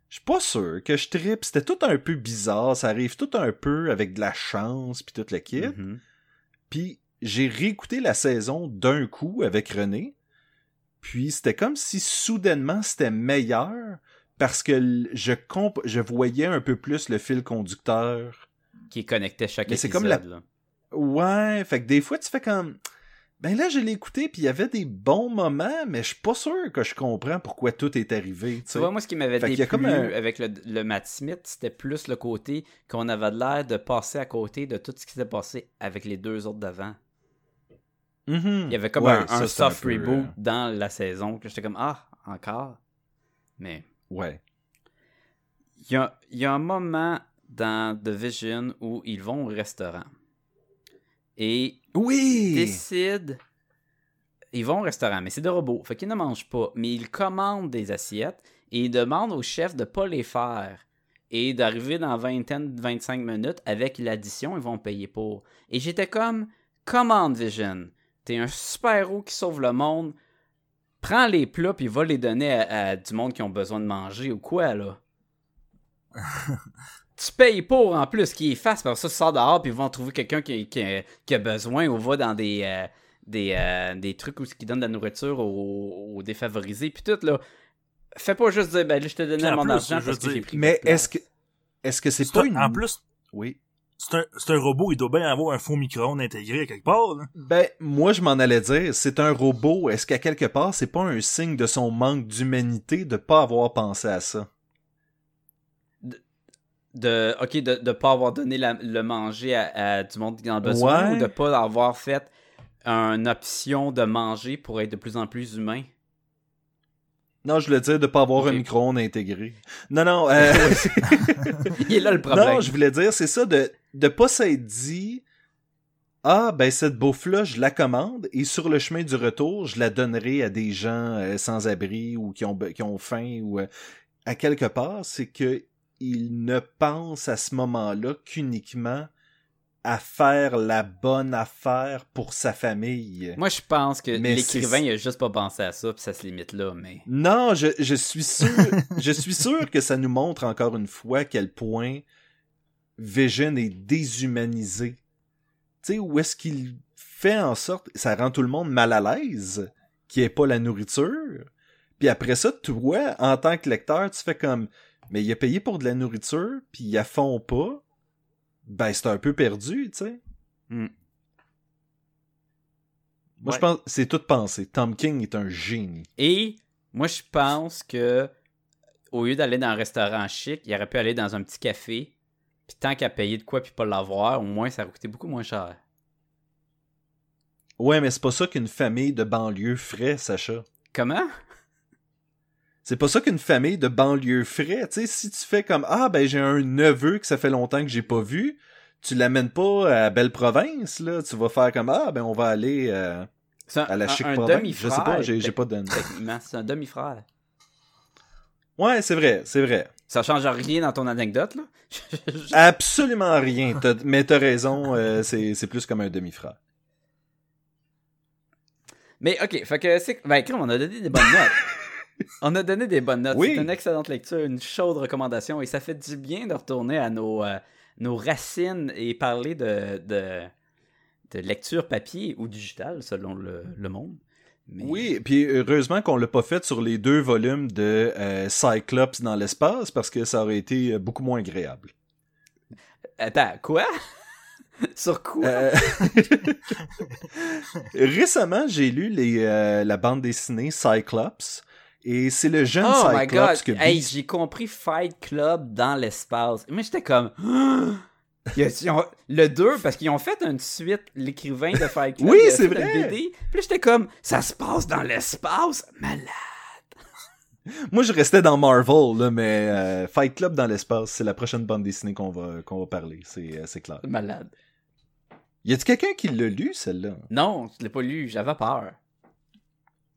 je suis pas sûr que je trippe. C'était tout un peu bizarre. Ça arrive tout un peu avec de la chance, puis toute le kit. Mhm. Puis j'ai réécouté la saison d'un coup avec René. Puis c'était comme si soudainement c'était meilleur parce que je comp je voyais un peu plus le fil conducteur. Qui connectait chaque Mais c'est épisode. comme la- là. Ouais, fait que des fois tu fais comme ben là je l'ai écouté puis il y avait des bons moments mais je suis pas sûr que je comprends pourquoi tout est arrivé, tu vois, moi, ce qui m'avait déplu un- avec le, le Matt Smith, c'était plus le côté qu'on avait l'air de passer à côté de tout ce qui s'est passé avec les deux autres d'avant. Mhm. Il y avait comme Ouais, un, ça, un c'est un soft peu, reboot euh, dans la saison que j'étais comme Ah, encore? Mais Ouais. il y a, il y a un moment dans The Vision où ils vont au restaurant. Et Oui. décident. Ils vont au restaurant, mais c'est des robots. Fait qu'ils ne mangent pas. Mais ils commandent des assiettes et ils demandent au chef de pas les faire. Et d'arriver dans vingtaine, 25 minutes avec l'addition, ils vont payer pour. Et j'étais comme, commande Vision. T'es un super-héros qui sauve le monde. Prends les plats puis va les donner à, à du monde qui ont besoin de manger ou quoi, là. tu payes pour en plus qu'ils fassent, parce que ça, tu sors dehors puis ils vont trouver quelqu'un qui, qui, qui a besoin ou va dans des, euh, des, euh, des trucs où qui donnent de la nourriture aux, aux défavorisés puis tout, là. Fais pas juste dire, ben là, je te donnais mon plus, argent je parce que j'ai pris Mais est-ce que est-ce que c'est C'est pas un- une En plus, Oui. c'est un, c'est un robot, il doit bien avoir un faux micro-ondes intégré à quelque part. Là. Ben, moi, je m'en allais dire, c'est un robot. Est-ce qu'à quelque part, c'est pas un signe de son manque d'humanité de pas avoir pensé à ça? De ok de de pas avoir donné la- le manger à, à du monde qui en a besoin Ouais. ou de pas avoir fait une option de manger pour être de plus en plus humain? Non, je voulais dire de pas avoir Ok. un micro-ondes intégré. Non, non, euh, il est là le problème non, je voulais dire, c'est ça, de, de pas s'être dit, ah, ben, cette bouffe-là, je la commande, et sur le chemin du retour, je la donnerai à des gens euh, sans abri ou qui ont, qui ont faim ou, euh, à quelque part, c'est que il ne pense à ce moment-là qu'uniquement à faire la bonne affaire pour sa famille. moi je pense que l'écrivain il a juste pas pensé à ça puis ça se limite là mais Non, je, je suis sûr, je suis sûr que ça nous montre encore une fois à quel point Vision est déshumanisé. Tu sais, où est-ce qu'il fait en sorte, ça rend tout le monde mal à l'aise, qu'il n'y ait pas la nourriture. Puis après ça, toi, en tant que lecteur, tu fais comme, mais il a payé pour de la nourriture, puis il a fond pas. Ben, c'est un peu perdu, tu sais. Hmm. Moi, Ouais. je pense, c'est tout pensé. Tom King est un génie. et moi je pense que au lieu d'aller dans un restaurant chic il aurait pu aller dans un petit café puis tant qu'à payer de quoi puis pas l'avoir au moins ça aurait coûté beaucoup moins cher Ouais, mais c'est pas ça qu'une famille de banlieue ferait, Sacha. comment? C'est pas ça qu'une famille de banlieue ferait. Tu sais, si tu fais comme Ah, ben j'ai un neveu que ça fait longtemps que j'ai pas vu, tu l'amènes pas à Belle Province, là. Tu vas faire comme Ah, ben on va aller euh, un, à la chic un province. demi-frère Je sais pas, j'ai pas de. techniquement c'est un demi-frère Ouais, c'est vrai, c'est vrai. Ça change rien dans ton anecdote, là? Absolument rien. Mais t'as raison, euh, c'est c'est plus comme un demi-frère. Mais ok, fait que c'est. Ben, on a donné des bonnes notes. on a donné des bonnes notes. Oui. C'est une excellente lecture, une chaude recommandation et ça fait du bien de retourner à nos, euh, nos racines et parler de, de, de lecture papier ou digital, selon le, le monde. Mais- Oui, puis heureusement qu'on l'a pas fait sur les deux volumes de euh, Cyclops dans l'espace parce que ça aurait été euh, beaucoup moins agréable. Attends, quoi? Sur quoi? Euh, Récemment, j'ai lu les, euh, la bande dessinée Cyclops et c'est le jeune oh my god! Cyclops que Hey, j'ai compris Fight Club dans l'espace. Mais j'étais comme. Le 2, parce qu'ils ont fait une suite, l'écrivain de Fight Club. Oui, c'est vrai. BD. Puis j'étais comme, ça se passe dans l'espace? Malade. Moi, je restais dans Marvel, là, mais euh, Fight Club dans l'espace, c'est la prochaine bande dessinée qu'on va, qu'on va parler, c'est euh, c'est clair. Malade. Y a-t-il quelqu'un qui l'a lu, celle-là? Non, je l'ai pas lu, j'avais peur.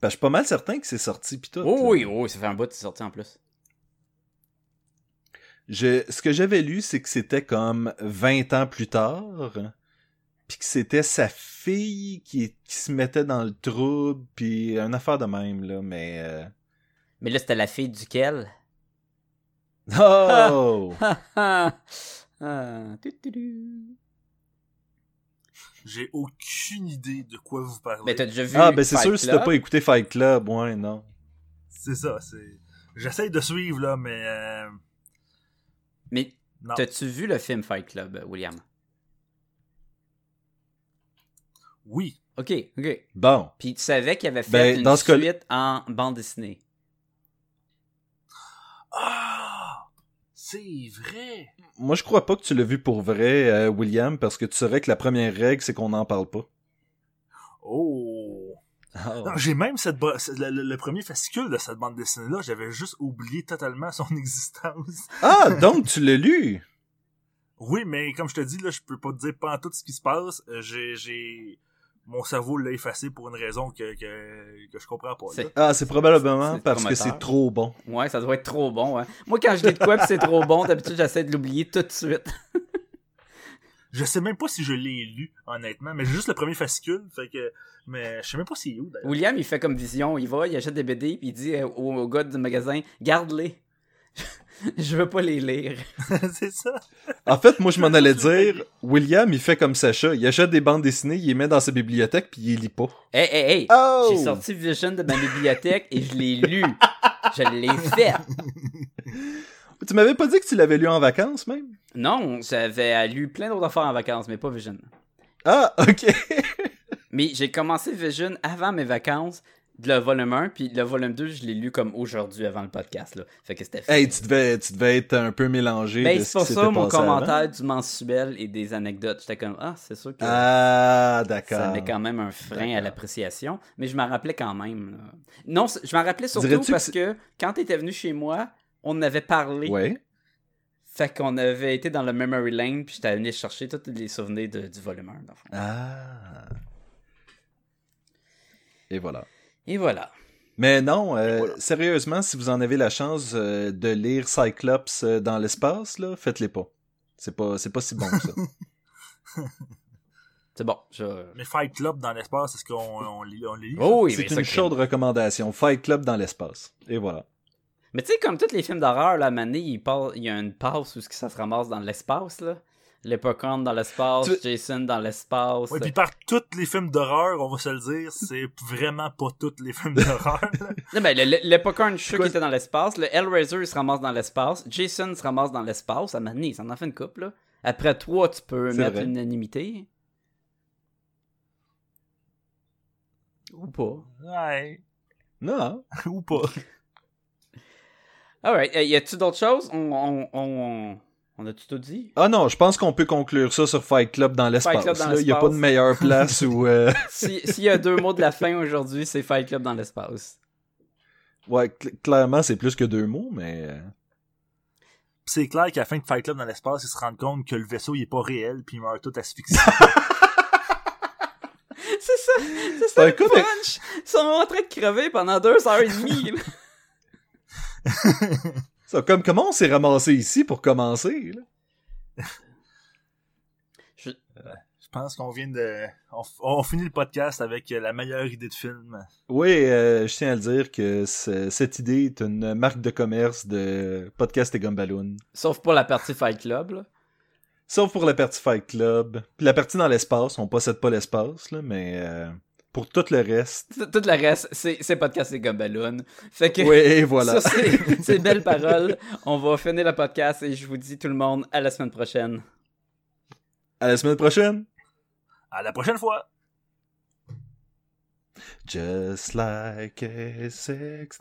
Ben, je suis pas mal certain que c'est sorti pis tout. Oh oui, oh, ça fait un bout de sorti en plus. Je, ce que j'avais lu, c'est que c'était comme 20 ans plus tard, puis que c'était sa fille qui, qui se mettait dans le trouble, puis une affaire de même, là, mais... euh, Mais là, c'était la fille duquel? Oh! J'ai aucune idée de quoi vous parlez. Mais t'as déjà vu ah, ben c'est sûr, si t'as pas écouté Fight Club, ouais, non. C'est ça, c'est... J'essaye de suivre, là, mais... euh, Mais t'as-tu vu le film Fight Club, William? Oui. Ok, ok. Bon. Puis tu savais qu'il avait fait Ben, une dans ce cas- suite en bande dessinée. Ah! C'est vrai! Moi, je crois pas que tu l'as vu pour vrai, euh, William, parce que tu saurais que la première règle, c'est qu'on n'en parle pas. Oh! Non, j'ai même cette le, le- le premier fascicule de cette bande dessinée-là, j'avais juste oublié totalement son existence. Ah, donc tu l'as lu! Oui, mais comme je te dis, là, je peux pas te dire pas tout ce qui se passe. Euh, j'ai, mon cerveau l'a effacé pour une raison que, que, que je comprends pas. là. Ah, c'est probablement C'est parce que c'est trop bon. Ouais, ça doit être trop bon. Hein. Moi, quand je dis de quoi pis c'est trop bon, d'habitude, j'essaie de l'oublier tout de suite. Je sais même pas si je l'ai lu, honnêtement, mais j'ai juste le premier fascicule, fait que, mais je sais même pas c'est où, d'ailleurs. William, il fait comme vision. Il va, il achète des BD, puis il dit euh, au, au gars du magasin Garde-les. je veux pas les lire. c'est ça. En fait, moi, je m'en allais dire, William, il fait comme Sacha. Il achète des bandes dessinées, il les met dans sa bibliothèque, puis il lit pas. Hey, hey, hey! Oh! J'ai sorti Vision de ma bibliothèque et je l'ai lu. Je l'ai fait. Tu m'avais pas dit que tu l'avais lu en vacances, même? Non, j'avais lu plein d'autres affaires en vacances, mais pas Vision. Ah, ok. Mais j'ai commencé Vision avant mes vacances, le volume 1, puis le volume 2, je l'ai lu comme aujourd'hui avant le podcast. Là. Fait que c'était hey, tu devais, tu devais être un peu mélangé Ben, c'est ce pour ça mon avant. commentaire du mensuel et des anecdotes. J'étais comme, ah, c'est sûr que Ah, d'accord. ça met quand même un frein à l'appréciation, mais je m'en rappelais quand même. là. Non, je m'en rappelais surtout que parce que quand t'étais venu chez moi, on avait parlé. Ouais. Fait qu'on avait été dans le memory lane, puis j'étais venu chercher tous les souvenirs de- du volume 1. dans le fond. Ah. Et voilà. Et voilà. Mais non, euh, sérieusement, si vous en avez la chance euh, de lire Cyclops euh, dans l'espace, là, faites-les pas. C'est pas, c'est pas si bon que ça. C'est bon. Je... Mais Fight Club dans l'espace, est-ce qu'on on, lit- on les lit? Oh oui, c'est une chaude recommandation. Fight Club dans l'espace. Et voilà. Mais tu sais, comme tous les films d'horreur, la manée, il, part- il y a une passe où ce que ça se ramasse dans l'espace, là. Leprechaun dans l'espace, Tu- Jason dans l'espace. Oui, puis par tous les films d'horreur, on va se le dire, c'est vraiment pas tous les films d'horreur. Non, ben, le, le, Leprechaun, je suis sûr quoi- qu'il était dans l'espace. Le Hellraiser, il se ramasse dans l'espace. Jason se ramasse dans l'espace. À Manny, ça en fait une couple, là. Après toi, tu peux mettre vrai. l'unanimité. Ou pas. ouais. Non. Ou pas. Alright, euh, y a-tu d'autres choses? On, on, on, on a-tu tout dit? Ah non, je pense qu'on peut conclure ça sur Fight Club dans l'espace. Il y a pas de meilleure place où... euh, Si- S'il y a deux mots de la fin aujourd'hui, c'est Fight Club dans l'espace. Ouais, cl- clairement, c'est plus que deux mots, mais... euh, Puis c'est clair qu'à la fin de Fight Club dans l'espace, ils se rendent compte que le vaisseau il est pas réel, puis ils meurent tout asphyxiés. C'est ça! C'est ça un le punch! Ils sont en train de crever pendant deux heures et demie. Ça, comme comment on s'est ramassé ici pour commencer, là? Je pense qu'on vient de... On, f- on finit le podcast avec euh, la meilleure idée de film. Oui, euh, je tiens à le dire que ce- cette idée est une marque de commerce de podcast et Gumballoon. Sauf pour la partie Fight Club, là. Sauf pour la partie Fight Club. Puis la partie dans l'espace, on possède pas l'espace, là, mais euh, pour tout le reste. Tout le reste, c'est podcast et Gobelloon. Fait que. Oui, voilà. Ça, c'est belles paroles. On va finir le podcast et je vous dis tout le monde à la semaine prochaine. À la semaine prochaine. À la prochaine fois. Just like a six